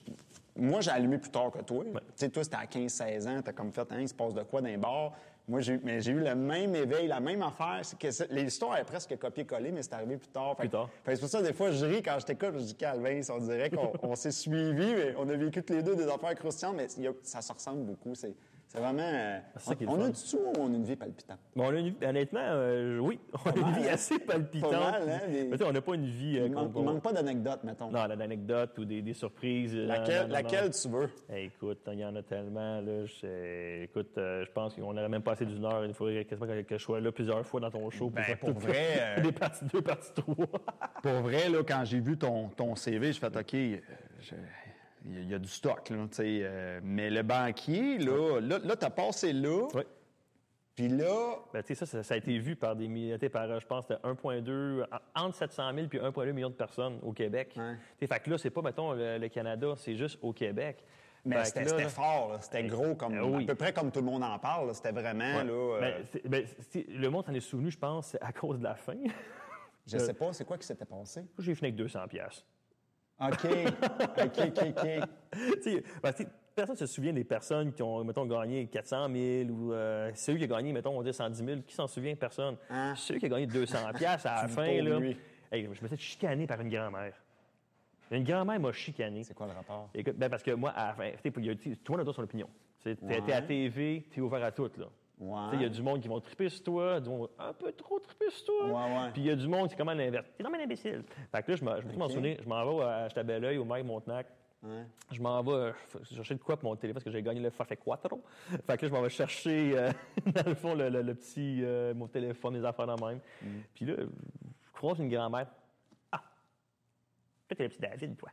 moi, j'ai allumé plus tard que toi. Tu sais, toi, c'était à 15-16 ans, t'as comme fait, hein, il se passe de quoi dans les bars? Moi, j'ai eu- mais j'ai eu le même éveil, la même affaire. Que l'histoire est presque copier-coller, mais c'est arrivé plus tard. Fait Plus tard. fait c'est pour ça, des fois, je ris quand je t'écoute, je dis Calvin, on dirait qu'on on s'est suivis, mais on a vécu tous les deux des affaires croustillantes, mais il y a- ça se ressemble beaucoup. C'est c'est vraiment. euh, ça est on a du tout ou on a une vie palpitante? Bon, on a une vie- honnêtement, euh, oui, on a une mal, vie hein? assez palpitante. Pas mal, hein, des- Mais tu sais, on n'a pas une vie. euh, Il, manque, il manque pas d'anecdotes, mettons. Non, d'anecdotes ou des, des surprises. laquelle non, non, non. laquelle tu veux? Écoute, il y en a tellement. Là, je, écoute, euh, je pense qu'on n'aurait même pas assez d'une heure. Il faudrait quasiment que, je sois là plusieurs fois dans ton show. Ben, faire pour tout- vrai, euh, Des parties 2, partie 3. Pour vrai, là, quand j'ai vu ton, ton CV, je fais OK, je- il y a- du stock, là, tu sais. euh, mais le banquier, là, là, là t'as passé là, oui. Puis là, Ben, tu sais, ça, ça, a été vu par des milliers, tu sais, par, euh, je pense, c'était 1,2, en- entre 700 000 puis 1,2 million de personnes au Québec. Ouais. Tu sais, Fait que là, c'est pas, mettons, le, le Canada, c'est juste au Québec. mais c'était fort, là. c'était gros, comme, oui. à peu près comme tout le monde en parle. là. C'était vraiment, Ouais. là, euh, Ben, ben, le monde s'en est souvenu, je pense, à cause de la fin. je sais pas, c'est quoi qui s'était passé? J'ai fini avec 200 pièces. OK, OK, OK, OK. tu sais, parce que personne ne se souvient des personnes qui ont, mettons, gagné 400 000 ou euh, celui qui a gagné, mettons, on dit 110 000. Qui s'en souvient? Personne. Hein? Celui qui a gagné 200 pièces à la fin, là, hey, je me suis fait chicaner par une grand-mère. Une grand-mère m'a chicané. C'est quoi le rapport? Écoute, ben parce que moi, à la fin, tout le monde a son opinion. T'es Ouais. à TV, t'es ouvert à tout, là. Ouais. Il y a du monde qui vont triper sur toi, du monde un peu trop triper sur toi. Ouais, ouais. Puis il y a du monde qui est comme à l'inverse. T'es comme un imbécile. Fait que là, je me je me Ok. souviens, je m'en vais à à Belleuil, au Mike Montenac. Ouais. Je m'en vais chercher de quoi pour mon téléphone parce que j'ai gagné le Forfait Quattro. Fait que là, je m'en vais chercher, euh, dans le fond, le, le- le petit, euh, mon téléphone, mes affaires de même. Mm. Puis là, je croise une grand-mère. Ah, toi, t'es le petit David, toi.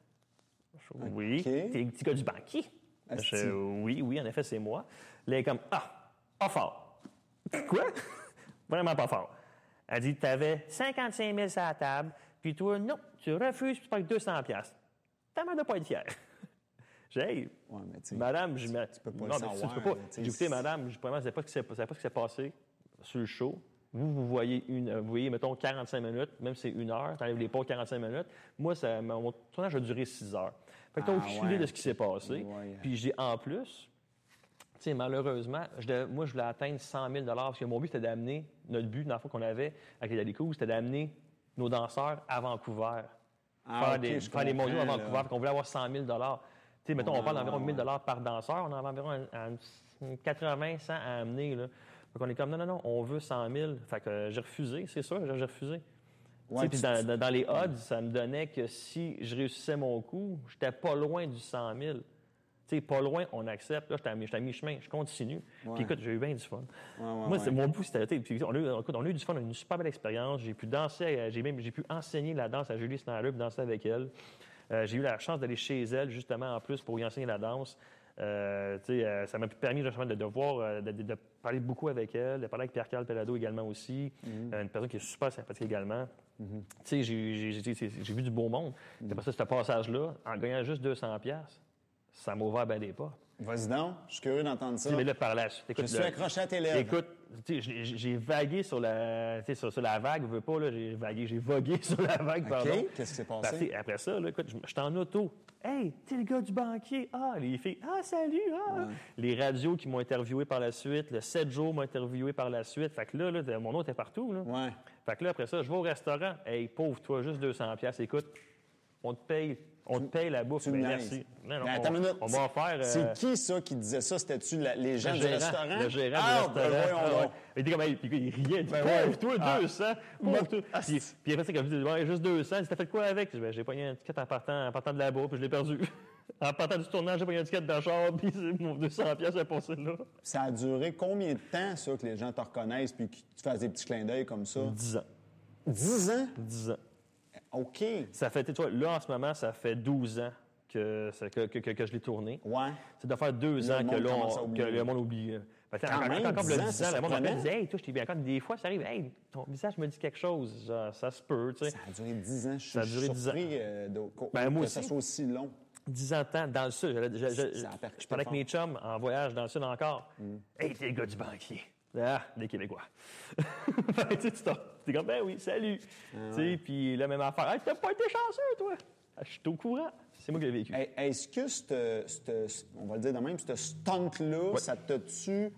Fais, Oui. T'es le petit gars du banquier. Je oui, oui, en effet, c'est moi. Là, elle est comme, ah, pas fort. Quoi? Vraiment pas fort. Elle dit, t'avais 55 000 sur la table, puis toi, non, tu refuses, puis tu payes 200 pièces. T'as mal de pas être fier. J'ai, hey, Ouais, mais tu madame, je me... peux pas non, le mais savoir, tu peux pas. tu J'ai écouté, madame, je ne savais pas ce qui s'est- passé sur le show. Vous, vous voyez, une, vous voyez, mettons, 45 minutes, même si c'est une heure, tu enlèves les pas 45 minutes. Moi, ça, mon tournage a duré 6 heures. Fait que tu Ah, aucune ouais. idée de ce qui s'est passé. Ouais. Puis j'ai, en plus, malheureusement, je devais- moi, je voulais atteindre 100 000 parce que mon but, c'était d'amener, notre but, dans la fois qu'on avait avec les Dalicous, c'était d'amener nos danseurs à Vancouver. Ah, faire des, faire des mondiaux à Vancouver. qu'on voulait avoir 100 000 Tu sais, mettons, on parle d'environ ouais, 1000 dollars par danseur. On en a environ un- un- 80, 100 à amener. Là. Qu'on est comme, non, non, non, on veut 100 000. Fait que euh, j'ai refusé, c'est sûr, j'ai refusé. Ouais, Tu dans- dans les odds, ça me donnait que si je réussissais mon coup, j'étais pas loin du 100 000. Sais, pas loin, on accepte. Là, j'étais à mi-chemin, je continue. Ouais. Puis écoute, j'ai eu bien du fun. Ouais, ouais, Moi, c'est mon but, c'était. puis On a, eu, écoute, on a eu du fun, on a eu une super belle expérience. J'ai pu danser, euh, j'ai même j'ai pu enseigner la danse à Julie Snyder, danser avec elle. Euh, j'ai eu la chance d'aller chez elle, justement, en plus, pour y enseigner la danse. Euh, euh, ça m'a permis justement de, de voir, euh, de, parler beaucoup avec elle, de parler avec Pierre-Carl Pelado également aussi, Euh, une personne qui est super sympathique également. Tu sais, j'ai- vu du beau monde. Puis Après ça, ce passage-là, en gagnant juste 200 pièces, ça m'a ouvert bien des pas. Vas-y donc, je suis curieux d'entendre ça. Mais là, par suite, Je suis accroché à tes lèvres. Écoute, j'ai- vagué sur la, sur, sur la vague, je veux pas, là, j'ai vagué, j'ai vogué sur la vague, pardon. qu'est-ce qui s'est passé? Après ça, là, écoute, je j'étais en auto. Hey, t'es le gars du banquier. Ah, les filles, ah, salut, ah. Les radios qui m'ont interviewé par la suite, le 7 jours m'ont interviewé par la suite. Fait que là, là mon nom était partout, là. Ouais. Fait que là, après ça, je vais au restaurant. Hey, pauvre, toi, juste 200 pièces. Écoute, on te paye, on te paye la bouffe. Ben, me merci. Non, non, Mais on, une minute. on va en faire. euh, C'est qui ça qui disait ça? C'était-tu la- les gens du restaurant? Le gérant ah, du ben restaurant. voyons Ah, ouais. Il était comme, hey, puis il riait. Ben Ben ouais. toi, Ah. 200. Pauvre toi. Puis, puis après, c'est comme ouais, juste 200. Il dit, T'as fait quoi avec? Ben, j'ai pogné un ticket en partant, en partant de là-bas, puis je l'ai perdu. en partant du tournage, j'ai pogné un ticket dans le char, puis c'est mon 200 pièces est passé là. Ça a duré combien de temps, ça, que les gens te reconnaissent puis que tu fasses des petits clins d'œil comme ça? 10 ans. 10 ans? 10 ans. OK. Ça fait, tu vois, là, en ce moment, ça fait 12 ans que, ça- que, que- que- je l'ai tourné. Ouais. Ça doit faire deux Le ans que, là, on- que le monde oublie. euh. Fait que, Quand encore, même, encore, 10 le ans, 10 c'est ans, le monde surprenant. dit Hey, toi, je t'ai bien. Encore, des fois, ça arrive, Hey, ton visage me dit quelque chose. Genre, ça se peut, tu sais. Ça a duré 10 ans. Je suis Ça a duré 10 ans. euh, de- Ben, moi que ça aussi. soit aussi long. 10 ans de temps dans le sud. Je, je, je- Ça je parlais avec mes chums en voyage dans le sud encore. Mm. Hey, t'es le gars du banquier. Ah, des Québécois. Que, tu sais, tu t'en- t'es comme, ben oui, salut. Ah Tu sais, Puis la même affaire. Hey, t'as pas été chanceux, toi? Ah, Je suis au courant. C'est moi qui l'ai vécu. Hey, Est-ce que, cette- on va le dire de même, ce stunt-là, ça te tue?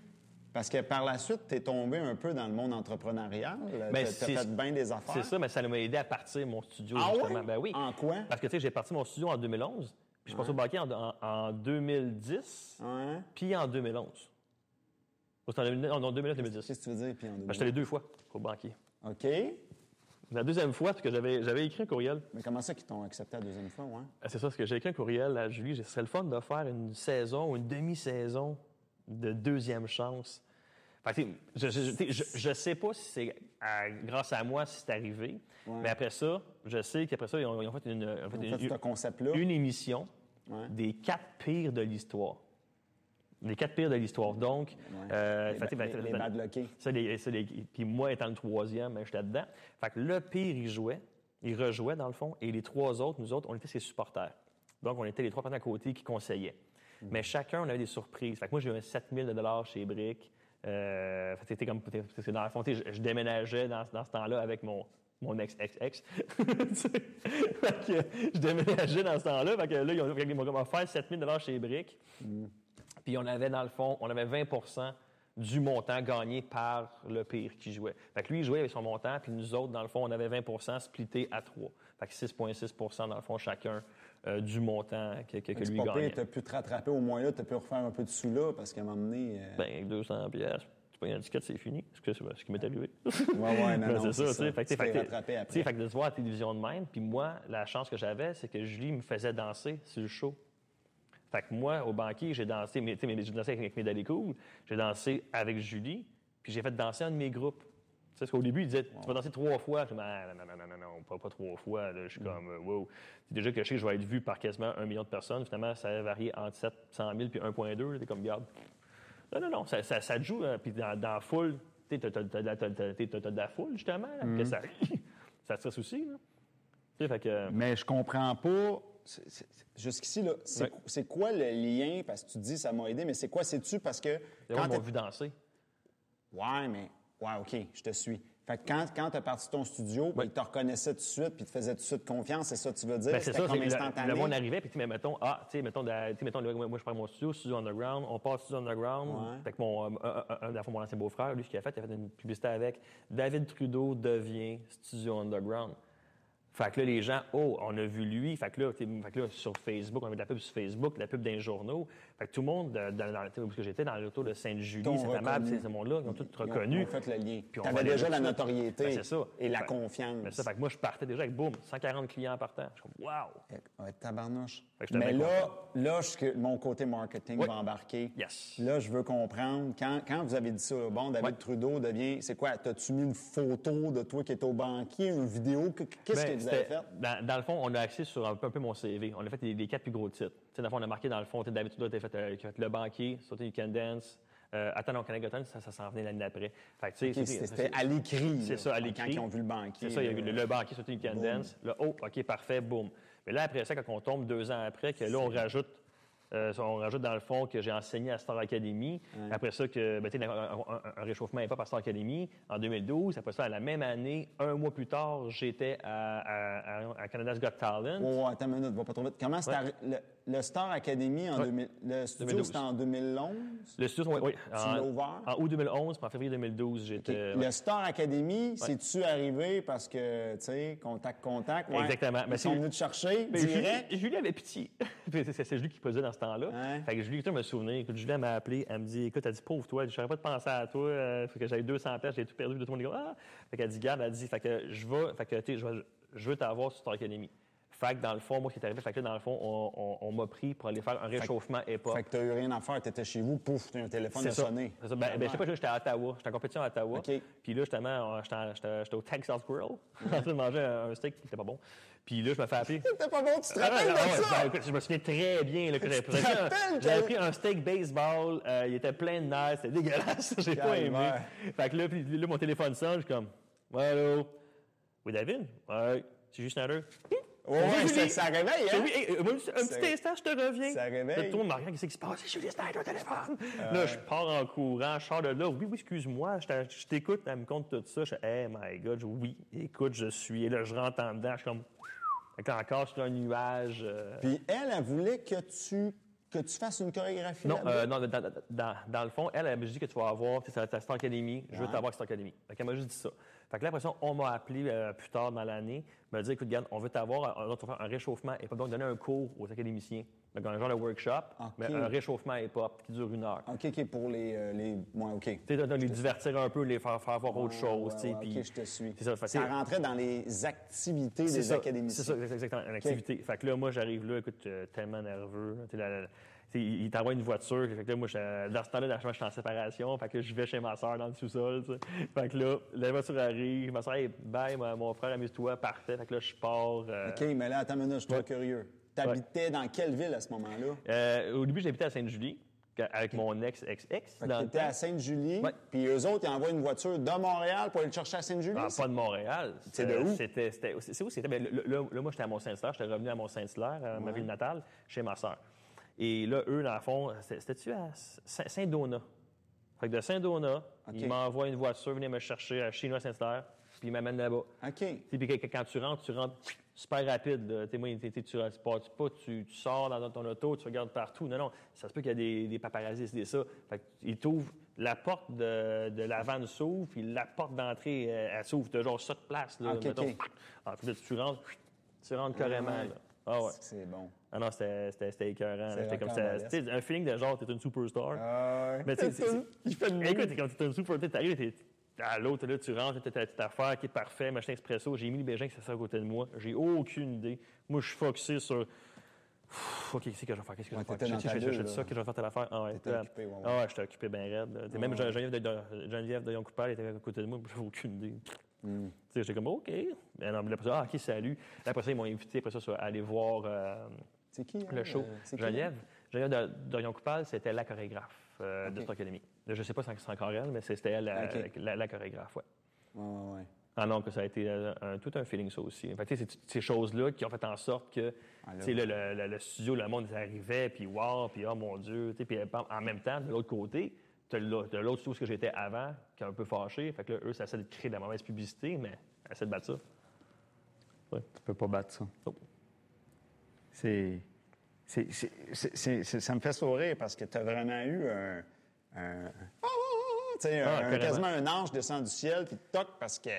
Parce que par la suite, tu es tombé un peu dans le monde entrepreneurial. Ben, tu as c'est- fait bien des affaires. C'est ça, mais ça m'a aidé à partir mon studio, Ah justement. ouais? Ben oui. En quoi? Parce que, tu sais, j'ai parti mon studio en 2011, puis je suis passé au banquier en, en- en 2010, Ouais. puis en 2011. C'était en 2009, non, 2009-2010. Qu'est-ce que tu veux dire? Puis en Ben, J'étais allé deux fois au banquier. OK. La deuxième fois, parce que j'avais j'avais écrit un courriel. Mais comment ça qu'ils t'ont accepté la deuxième fois, ouais? Ah, C'est ça, parce que j'ai écrit un courriel à Julie. Ce serait le fun de faire une saison ou une demi-saison de deuxième chance. Fait que, je, je, je- je sais pas si c'est à- grâce à moi si c'est arrivé, Ouais. mais après ça, je sais qu'après ça, ils ont, ils ont fait une, en fait, une- émission Ouais. des quatre pires de l'histoire. Les quatre pires de l'histoire. Donc, Ouais. euh, les, fait- fait- les, les fait- bad luckés. ça, les- ça, les- puis moi, étant le troisième, ben, j'étais dedans. Fait que le pire, il jouait, il rejouait dans le fond, et les trois autres, nous autres, on était ses supporters. Donc, on était les trois partenaires à côté qui conseillaient. Mais chacun, on avait des surprises. Fait que moi, j'ai eu un 7 000 chez Brick. Euh, fait que c'était comme, c'est dans le fond, tu sais, je, je déménageais dans, dans ce temps-là avec mon, mon ex-ex-ex. Je déménageais dans ce temps-là. Fait que là, ils ont- ils m'ont offert 7 000 chez Brick. Puis on avait, dans le fond, on avait 20% du montant gagné par le pire qui jouait. Fait que lui, il jouait avec son montant, puis nous autres, dans le fond, on avait 20% splitté à 3. Fait que 6,6% dans le fond, chacun euh, du montant que, que- que lui pas gagnait. t'as pu te rattraper au moins là, t'as pu refaire un peu de sous là, parce qu'à un moment donné... euh, Ben, avec 200 pièces, tu un ticket, c'est fini. C'est ce que- c'est ce qui m'est arrivé. ouais, ouais, non, Ben, non, c'est ça, sais. Fait que, Tu t'es rattrapé après. fait que de se voir à la télévision de même, puis moi, la chance que j'avais, c'est que Julie me faisait danser sur le show. Fait que moi, au banquier, j'ai dansé, mais, j'ai dansé avec mes Daddy Cool, j'ai dansé avec Julie, puis j'ai fait danser un de mes groupes. Tu sais, qu'au début, il disait, tu vas danser trois fois. Je dis, Ah, non, non, non, non, non, pas, pas trois fois. Là. Je suis comme, euh, wow. C'est déjà que je sais que je vais être vu par quasiment un million de personnes. Finalement, ça a varié entre 700 000 puis 1,2. T'es comme, garde. Non, non, non, ça, ça, ça te joue. hein. Puis dans, dans la foule, tu t'as- t'as de la foule, justement, là, que ça, ça stresse aussi. Là. Fait que. Mais je comprends pas. Jusqu'ici, là, c'est Ouais. c'est quoi le lien? Parce que tu dis ça m'a aidé, mais c'est quoi? C'est-tu parce que. Les Quand t'es- vu danser. Ouais, mais. Ouais, OK, je te suis. Fait que quand, quand tu as parti de ton studio, ils te reconnaissaient tout de suite, puis ils te faisaient tout de suite confiance, c'est ça que tu veux dire? Ben, c'est C'était ça, comme c'est instantané? le, le monde arrivait, puis tu mettons, ah, tu sais, mettons, mettons, moi, je prends mon studio, studio underground, on part studio underground. Ouais. Fait que mon, euh, un, un- mon ancien beau-frère, lui, ce qu'il a fait, il a fait une publicité avec David Trudeau devient studio underground. Fait que là, les gens, oh, on a vu lui. Fait que là, t'sais, fait que là, sur Facebook, on met de la pub sur Facebook, de la pub les journaux. Fait que tout le monde, dans, dans, est-ce que j'étais, dans l'auto de Sainte-Julie, T'ont c'est amable, reconnu. ce monde-là, ils ont tous reconnu. Ils ont fait le lien. Puis on déjà la notoriété Ben, c'est ça. et la Fait- confiance. Ben, ça, fait que moi, je partais déjà avec, boum, 140 clients par temps. Je suis comme, wow! Ouais, tabarnouche. Mais là, là je- mon côté marketing Oui. va embarquer. Yes. Là, je veux comprendre. Quand, quand vous avez dit ça, bon, David. Trudeau devient. C'est quoi? T'as-tu mis une photo de toi qui est au banquier, une vidéo? Que- Qu'est-ce Ben, que vous avez c'était- fait? Dans, dans le fond, on a axé sur un peu, un peu mon CV. On a fait les, les quatre plus gros titres. Tu sais, dans le fond, on a marqué dans le fond, t'as fait, euh, a fait Le Banquier, Sauter You Can Dance. Euh, Attends, non, Canada ça, ça s'en venait l'année d'après. Fait que, tu sais, Ok, c'était- à l'écrit. C'est ça, à Quand l'écrit. ils ont vu le banquier. C'est ça, il y a eu le, le banquier, Sauter You Can. Dance. Là, oh, OK, parfait, boum. Mais là, après ça, quand on tombe deux ans après, que là, on rajoute. Euh, on rajoute dans le fond que j'ai enseigné à Star Academy. Après ça, que, ben, un, un- un réchauffement hip-hop à Star Academy en 2012. Après ça, la même année, un mois plus tard, j'étais à, à- à- à Canada's Got Talent. Oh, attends une minute, va pas trop vite. Comment c'était arri- le, Star Academy en Ouais. 2000. Le studio, 2012. c'était en 2011? Le studio, oui, oui. Tu l'as ouvert? En août 2011, puis en février 2012, OK. j'étais. Ouais. Le Star Academy, c'est-tu arrivé parce que, tu sais, contact, contact? Exactement. Mais Ils sont c'est- venus te chercher Mais direct? Julie, Julie avait pitié. C'est, Julie qui posait dans ce temps-là. Fait que Julie, tu me souvenir. Écoute, Julie m'a appelé. Elle me dit Écoute, elle dit Pauvre toi, je n'aurais pas de penser à toi. Euh, fait que j'avais 200 pièces, j'ai tout perdu. Tout le monde dit Ah Fait qu'elle dit Garde, elle dit Fait que je vais, fait que, je veux t'avoir sur Star Academy. Fait que dans le fond, moi, ce qui est arrivé, fait que là, dans le fond, on, on- on m'a pris pour aller faire un réchauffement EPA. Fait que t'as eu rien à faire, t'étais chez vous, pouf, t'as un téléphone a ça. sonné. C'est ça. Ben, ben, je sais pas, j'étais à Ottawa. J'étais en compétition à Ottawa. Puis là, justement, j'étais au Texas Grill, en train de manger un steak qui était pas bon. Puis là, je me fais appeler. C'était pas bon, tu te Ah, rappelles de ça? ben, je me souviens très bien là, que j'avais pris, un- rappelles j'avais que- pris un steak baseball, euh, il était plein de nerfs, c'était dégueulasse, j'ai pas aimé. Fait que là, puis là, mon téléphone sonne, je suis comme, ouais, allô? Oui, David? Ouais, c'est juste Schneider. Ouais, Julie. ça, ça réveille, hein? oui, hey, un petit, instant, je te reviens. ça réveille. Le monde me regarde, qu'est-ce qui se passe? Julie Snyder au téléphone. Là, je pars en courant, je sors de là. Oui, oui, excuse-moi, je je t'écoute, elle me compte tout ça. Je fais, hey my God, je- oui, écoute, je suis. Et là, je rentre en dedans, je suis comme, Fait encore sur un nuage. euh, Puis elle, elle voulait que tu, que tu fasses une chorégraphie Non, euh, non dans, dans- dans le fond, elle, elle m'a dit que tu vas avoir, ta Star Academy, je veux Ouais. t'avoir Star Academy. Fait qu'elle m'a juste dit ça. Fait que là, après ça, on m'a appelé euh, plus tard dans l'année, m'a dit, écoute, Yann, on veut t'avoir, on va faire un réchauffement et pas donc donner un cours aux académiciens. Donc, un genre de workshop, mais un réchauffement hip-hop qui dure une heure. OK, OK, pour les... euh, les... Ouais, OK. Tu sais, de- de les divertir un peu, les faire, faire voir autre chose, Ouais, tu sais, ouais, puis- OK, je te suis. C'est ça, fait ça rentrait dans les activités des ça, académiciens. C'est ça, exactement, une activité. Fait que là, moi, j'arrive là, écoute, euh, tellement nerveux. La- la- il il t'envoie une voiture. Fait que là, moi, je- dans ce temps-là, je suis en séparation. Fait que je vais chez ma soeur dans le sous-sol. Fait que là, la voiture arrive. Ma soeur, hey, bye, mon frère, amuse-toi, parfait. Fait que là, je pars. euh, OK, mais là, attends une minute, je suis Ouais. trop curieux. T'habitais dans quelle ville à ce moment-là? euh, au début, j'habitais à Sainte-Julie avec mon ex-ex-ex. Fait que le à Sainte-Julie, Ouais. puis eux autres, ils envoient une voiture de Montréal pour aller te chercher à Sainte-Julie? Ah, pas de Montréal. C'est de Euh, où? C'était, c'est où c'était? Ben, là, moi, j'étais à Mont-Saint-Hilaire. J'étais revenu à Mont-Saint-Hilaire, à ma ville natale, chez ma sœur. Et là, eux, dans le fond, c'était- c'était-tu à Saint- Saint-Donat? Fait que de Saint-Donat, OK. ils m'envoient une voiture, venir me chercher à à Saint-Hilaire, puis ils m'amènent là-bas. OK. Puis quand tu rentres, tu rentres super rapide. sais, moi, tu, tu, tu, pars pas, tu, tu sors dans ton auto, tu regardes partout. Non, non, ça se peut qu'il y a des, des paparazzis, c'est ça. Fait que ils t'ouvrent, la porte de, de la vanne s'ouvre, puis la porte d'entrée, elle, elle s'ouvre. Tu as genre ça de place. Là, OK, mettons. Ah, tu rentres, tu rentres carrément. ouais. Là. Ah ouais. C'est bon. Ah non, c'était écœurant. C'est C'était comme ça. Un feeling de genre, t'es une superstar. Ah ouais. Mais tu sais, c'est- c'est- une Écoute, quand tu es un super, tu arrives, t'es à l'autre, là, tu rentres, tu as ta petite affaire qui est parfait, machin expresso. J'ai mis le Bégin qui s'assoit à côté de moi. J'ai aucune idée. Moi, je suis focusé sur. Pff, OK, qu'est-ce que je vais faire? Qu'est-ce que Ouais, je vais faire? Je je- je- je- ça, que je vais faire telle affaire. Ah ouais, T'étais là. occupé, ouais, ouais. Ah ouais, j'étais occupé bien raide. Même Geneviève de, de, Geneviève de Yoncoupal était à côté de moi, j'avais aucune idée. Sais, J'étais comme, OK. Ben non, mais après ça, ah, OK, salut. Après ça, ils m'ont invité après ça, à aller voir. euh, C'est qui? le elle? show. Euh, Geneviève, Geneviève de- Dorion Coupal, c'était la chorégraphe euh, de OK. Star Academy. Là, je ne sais pas si c'est encore elle, mais c'était elle, la, OK. la- la chorégraphe, ouais. Ouais, ouais, ouais. Ah non, que ça a été euh, un- tout un feeling, ça aussi. Fait tu sais, c'est toutes ces choses-là qui ont fait en sorte que Ah, là. le, le- le- le studio, le monde arrivait, puis wow, puis oh mon Dieu. Puis en même temps, de l'autre côté, tu as l'autre studio ce que j'étais avant, qui est un peu fâché. Fait que là, eux, ça essaie de créer de la mauvaise publicité, mais essaie de battre ça. Tu peux pas battre ça. Oh. C'est. c'est- c'est- ça me fait sourire parce que tu as vraiment eu un. Ah, quasiment un ange descend du ciel, puis toc, parce que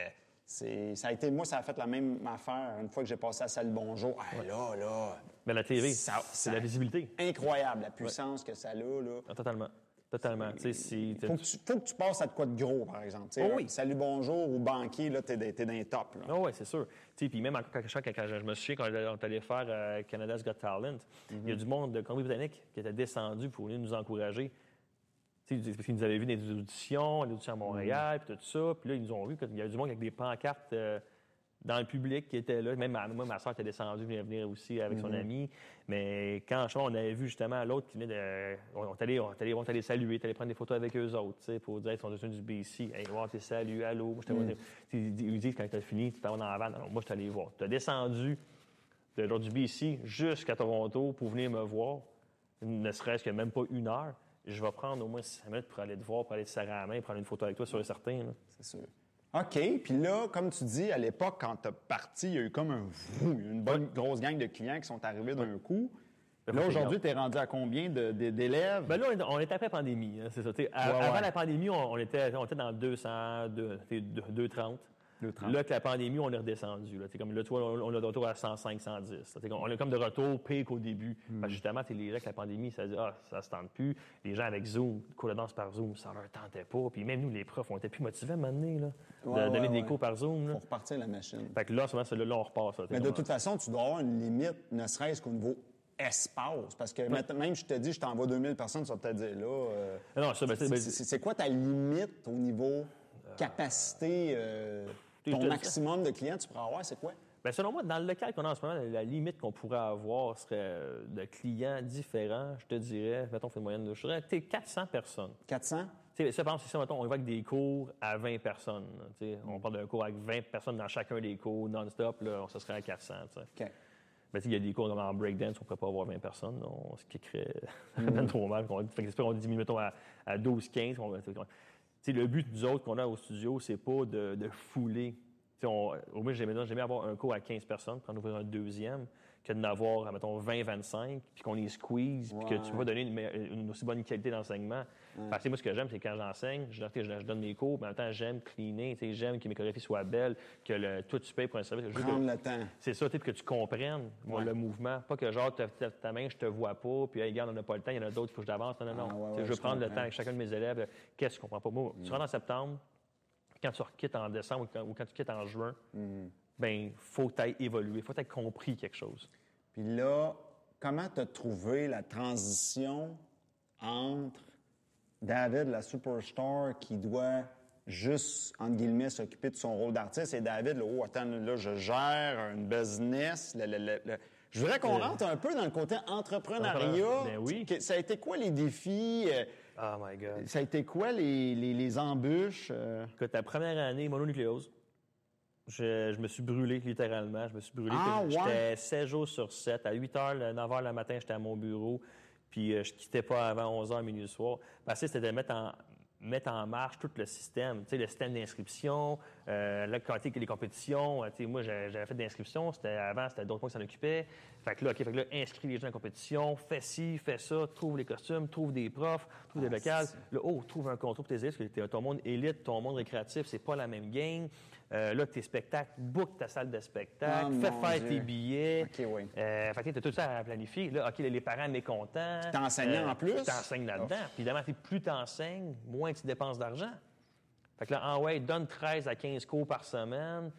c'est, ça a été. Moi, ça a fait la même affaire une fois que j'ai passé à Salut Bonjour. Ah, là, là. Mais la TV, Ça- c'est ça- la visibilité. Incroyable, la puissance que ça a, là. Ah, totalement. Totalement. Si Faut que, tu, faut que tu passes à de quoi de gros, par exemple. Oh oui. Salut Bonjour ou banquier, là, t'es, dans- t'es dans les tops. Là. Ah oui, c'est sûr. Puis même encore quand, quand- quand je me souviens quand on est allé faire euh, Canada's Got Talent, il y a du monde de Colombie-Britannique qui était descendu pour venir nous encourager. Tu sais, parce qu'ils nous avaient vu dans des auditions, des auditions à Montréal, puis tout ça. Puis là, ils nous ont vu qu'il y avait du monde avec des pancartes euh, dans le public qui était là. Même ma, moi, ma soeur était descendue, venait venir aussi avec son ami. Mais quand je- on avait vu justement l'autre qui venait de. On allé, on allé, on allé saluer, allé prendre des photos avec eux autres, tu sais, pour dire qu'ils sont descendus du BC. Hey, wow, t'es salut, allô. Moi, j'étais- Ils ils disent quand t'as fini, tu t'en vas dans la vanne. Alors, moi, je allé voir. Tu as descendu de, genre, du BC jusqu'à Toronto pour venir me voir, ne serait-ce que même pas une heure. Je vais prendre au moins cinq minutes pour aller te voir, pour aller te serrer la main, prendre une photo avec toi sur certain. Là. C'est sûr. OK. Puis là, comme tu dis, à l'époque, quand tu parti, il y a eu comme un une bonne grosse gang de clients qui sont arrivés d'un coup. Là, aujourd'hui, tu es rendu à combien d'élèves? Ben là, on est, après pandémie, hein, c'est ça. Ouais, Avant ouais. la pandémie, on, on était, on était dans 200, deux- tu sais, deux- 230. Le 30. Là, que la pandémie, on est redescendu. Là, comme, là, tu vois, on, est de retour à 105, 110. là. T'sais, comme- on est comme de retour pire qu'au début. Hmm. Parce que justement, t'sais, les gens avec la pandémie, ça dit, ah, ça se tente plus. Les gens avec Zoom, cours de danse par Zoom, ça leur tentait pas. Puis même nous, les profs, on était plus motivés à un moment donné, là, de Ouais, donner ouais, des ouais. cours par Zoom. Là. Pour repartir la machine. Fait que là, c'est là, là, on repart ça. Mais de toute façon, tu dois avoir une limite, ne serait-ce qu'au niveau espace. Parce que même je te dis, je t'envoie 2000 personnes, tu vas peut-être dire là. euh, Non, ça, ben, c'est- ben, c'est quoi ta limite au niveau capacité, euh, ton maximum de clients que tu pourrais avoir, c'est quoi? Ben, selon moi, dans le local qu'on a en ce moment, la limite qu'on pourrait avoir serait euh, de clients différents, je te dirais, mettons, on fait une moyenne de, je dirais, t'sais, 400 personnes. 400? Tu sais, ça, par exemple, si mettons, on avec des cours à 20 personnes, tu sais, on parle d'un cours avec 20 personnes dans chacun des cours, non-stop, là, ça serait à 400, tu sais. OK. Ben, tu sais, il y a des cours comme en breakdance, on ne pourrait pas avoir 20 personnes, là, on se kickerait même trop mal. On, fait que qu'on diminue, mettons, à, à 12, 15. on va- tu sais, le but, nous autres, qu'on a au studio, c'est pas de, de fouler. On- au moins, j'aimais j'aimais avoir un cours à 15 personnes, puis en ouvrir un deuxième, que d'en avoir, mettons, 20, 25, puis qu'on les squeeze, puis que tu peux pas donner une, une aussi bonne qualité d'enseignement. Fait que, moi, ce que j'aime, c'est quand j'enseigne, je, je, je donne mes cours, mais en même temps, j'aime cleaner, j'aime que mes chorégraphies soient belles, que le, toi, tu payes pour un service. Je veux que- Prendre le temps. c'est ça, que tu comprennes moi, Ouais. le mouvement. Pas que genre, ta, ta- ta main, je te vois pas, puis hey, regarde, on n'a pas le temps, il y en a d'autres, il faut que j'avance. Non, non, non. Ah, ouais, ouais, je veux je prendre le temps avec chacun de mes élèves. euh, Qu'est-ce qu'on comprend pas? Moi, tu rentres en septembre, quand tu quittes en décembre ou quand, ou quand tu quittes en juin, Mm. ben faut que tu aies évolué, faut que tu aies compris quelque chose. Puis là, comment tu as trouvé la transition entre David, la superstar, qui doit juste, entre guillemets, s'occuper de son rôle d'artiste, et David, là, oh, attends, là, je gère une business. le- le- le- le- Je voudrais qu'on rentre un peu dans le côté entrepreneuriat. Ben oui. Que- Ça a été quoi les défis? euh, Oh my God. Ça a été quoi les, les- les embûches? euh? Écoute, ta première année, mononucléose, je, je me suis brûlé, littéralement. Je me suis brûlé. Ah, J'étais ouais? 7 jours sur 7. À 8 h, le 9 h le matin, j'étais à mon bureau. Puis euh, je quittais pas avant 11 h, minuit le soir. Parce que c'était de mettre en, mettre en marche tout le système. Tu sais, le système d'inscription, euh, là, quand les compétitions, euh, tu sais, moi, j'avais fait d'inscription. C'était avant, c'était d'autres mois qui s'en occupaient. Fait que là, OK, fait que là, inscris les gens en compétition, fais ci, fais ça, trouve les costumes, trouve des profs, trouve des locales. Là, oh, trouve un contrat pour tes élèves, parce que ton monde élite, ton monde récréatif, c'est pas la même game. Euh, là, tes spectacles, book ta salle de spectacle, Oh, fais faire Dieu. tes billets. OK, oui. Euh, fait que t'as tout ça à planifier. Là, OK, les parents mécontents. T'es enseignant en plus? Je t'enseigne là-dedans. Puis évidemment, plus t'enseignes, moins tu dépenses d'argent. Fait que là, ah ouais, donne 13 à 15 cours par semaine.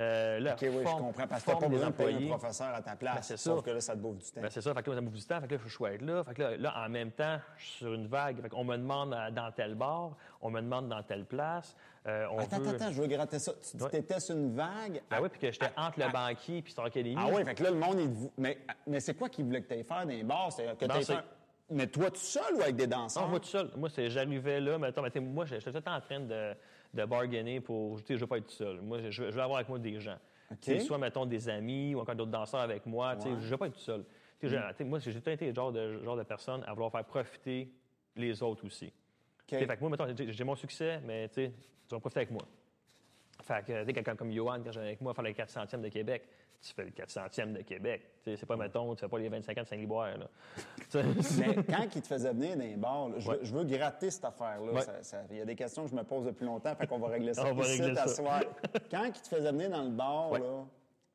Euh, là, OK, oui, je comprends. Parce que t'as pas besoin de payer un professeur à ta place. Ben, c'est sauf ça. que là, ça te bouffe du temps. Ben, c'est ça. Fait que là, ça me bouffe du temps. Fait que là, je sois être là. Fait que là, là, en même temps, je suis sur une vague. Fait qu'on me demande dans tel bar, on me demande dans telle place. Euh, on Attends, veut... attends, attends, je veux gratter ça. Tu dis Ouais. que t'étais sur une vague. Ben oui, puis que j'étais entre le banquier et Star Academy. Ah oui, fait que là, le monde, il... Mais, mais c'est quoi qu'il voulait que tu ailles faire dans les bars? C'est que t'ailles faire... Mais toi tout seul ou avec des danseurs? Non, moi tout seul. Moi, c'est, j'arrivais là, mais attends, mais moi, j'étais en train de, de bargainer pour. Je veux pas être tout seul. Moi, je, je veux avoir avec moi des gens. Sais, Soit, mettons, des amis ou encore d'autres danseurs avec moi. Tu sais, Je veux pas être tout seul. Je- sais, moi, j'ai tout été le genre de, genre de personne à vouloir faire profiter les autres aussi. Sais, Fait que moi, mettons, j'ai, mon succès, mais tu vas profiter avec moi. Fait que, quelqu'un comme Johan, quand j'étais avec moi, faire le 400e de Québec, tu fais le 400e de Québec. C'est pas, mettons, tu fais pas les 25 ans de Saint-Liboire, Mais quand il te faisait venir dans les bars, là, je, veux, Ouais. je veux gratter cette affaire-là. Ouais. Ça- ça- Il y a des questions que je me pose depuis longtemps, fait qu'on va régler ça On va régler ça. soir. Quand il te faisait venir dans le bar, Ouais. là,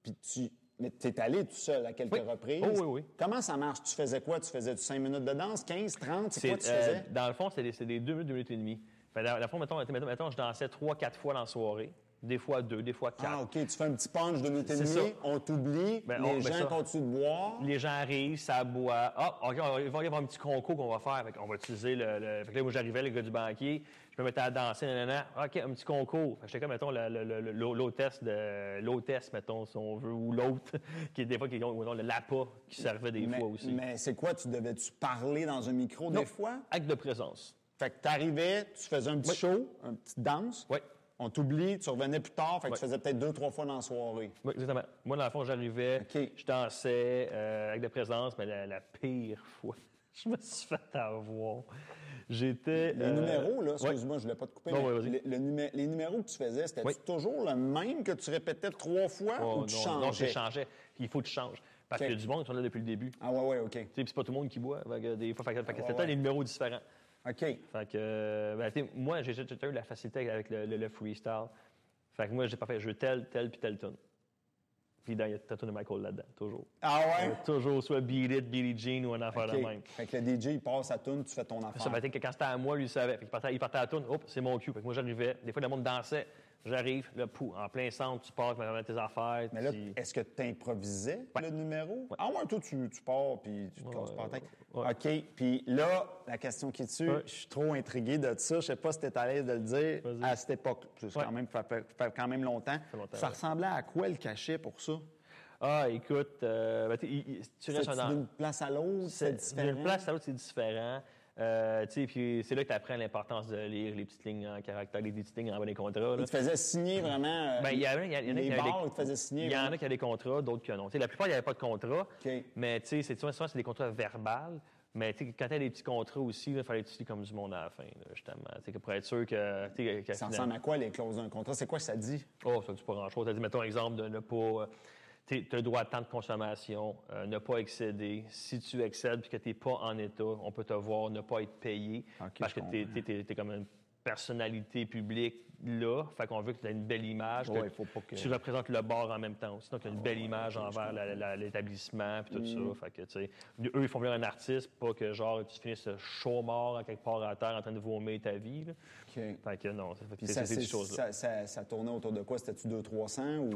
puis tu... Mais tu es allé tout seul à quelques Oui. reprises. Oh, oui, oui. Comment ça marche? Tu faisais quoi? Tu faisais du 5 minutes de danse, 15, 30? C'est quoi tu euh, faisais? dans le fond, c'est des, des deux minutes, deux minutes et demie. Fait, dans, dans le fond, mettons, mettons, mettons, je dansais trois, quatre fois dans la soirée. Des fois deux, des fois quatre. Ah, OK. Tu fais un petit punch de minute et demie, on t'oublie, Ben, les ben, gens ça. continuent de boire. Les gens arrivent, ça boit. Ah, OK, on va- il va y avoir un petit concours qu'on va faire. Fait on va utiliser le, le- Fait que là, moi, j'arrivais, le gars du banquier, je me mettais à danser, nanana. OK, un petit concours. Fait que j'étais comme, mettons, l'hôtesse, de, l'hôtesse, mettons, si on veut, ou l'autre, qui est des fois, qui ou non, le lapa, qui servait des Mais, fois aussi. mais c'est quoi? Tu devais-tu parler dans un micro Non. des fois? Acte de présence. Fait que t'arrivais, tu faisais un petit Oui. show, une petite danse. Oui. On t'oublie, tu revenais plus tard, fait que tu faisais peut-être deux, trois fois dans la soirée. Oui, exactement. Moi, dans le fond, j'arrivais, OK. je dansais euh, avec de présence, mais la, la pire fois, je me suis fait avoir. J'étais. Les euh, numéros, là, ouais. excuse-moi, je voulais pas te couper, Non, mais ouais, le- le numé- les numéros que tu faisais, c'était toujours le même que tu répétais trois fois Oh, ou tu non, changeais? non, je changeais? Il faut que tu changes. Parce OK. qu'il y a du monde qui sont là depuis le début. Tu Ah ouais, ouais, OK. sais, puis c'est pas tout le monde qui boit. Des fois, fait que, fait Ouais, c'était ouais. des numéros différents. OK. Fait que, euh, ben, moi, j'ai eu la facilité avec le, le- le freestyle. Fait que moi, j'ai pas fait, je veux tel, tel, puis tel tune. Puis il y a ta tune de Michael là-dedans, toujours. Ah ouais? Toujours, soit Beat It, Billie Jean ou un affaire de même. Fait que le DJ, il passe sa tune, tu fais ton affaire. Ça été que quand c'était à moi, lui, il savait. Fait qu'il partait, il partait à la tourne, hop, c'est mon cue. Fait que moi, j'arrivais. Des fois, le monde dansait. J'arrive, le pou, en plein centre, tu pars, tu vas tes affaires. Mais là, est-ce que tu improvisais le numéro? Ah ouais, toi, tu, tu pars puis tu te casses pas la tête. ouais. OK. Puis là, la question qui tue, Ouais. je suis trop intrigué de ça. Je sais pas si tu à l'aise de le dire à cette époque. C'est Ouais. quand même, ça fait, quand même longtemps. ça ouais. ressemblait à quoi le cachet pour ça? Ah, écoute, euh, ben, tu restes C'est dans. d'une place à l'autre? C'est- différent? D'une place à l'autre, c'est différent. Euh, puis c'est là que tu apprends l'importance de lire les petites lignes en caractère, les petites lignes en bas des contrats. là. Ils te faisaient signer vraiment. euh, Ben, il y, en a- y a- y a qui bars, des- te faisaient signer. Il y en a qui ont des contrats, d'autres que non. Tu sais, la plupart, il n'y avait pas de contrat. OK. Mais tu sais, c'est- souvent, souvent, c'est des contrats verbales. Mais tu sais, quand tu as des petits contrats aussi, il fallait lis comme du monde à la fin, là, justement. Tu sais, que pour être sûr que. Ça ressemble à quoi les clauses d'un contrat? C'est quoi ça dit? Oh, ça ne dit pas grand-chose. Ça dit, mettons, exemple, de ne pas. Tu as le droit de temps de consommation, euh, ne pas excéder. Si tu excèdes et que tu n'es pas en état, on peut te voir ne pas être payé parce que tu es, comme une personnalité publique là. Fait qu'on veut que tu aies une belle image. que Ouais, faut pas que- Tu représentes le bar en même temps aussi. Donc, tu as une belle image envers l'établissement et tout Mm. ça. Fait que, tu sais, eux, ils font venir un artiste, pas que genre tu finisses chaud mort à quelque part à terre en train de vomir ta vie. là. OK. Fait que non, ça fait Puis c'est des choses-là. ça, ça, ça tournait autour de quoi? C'était-tu 200-300 ou.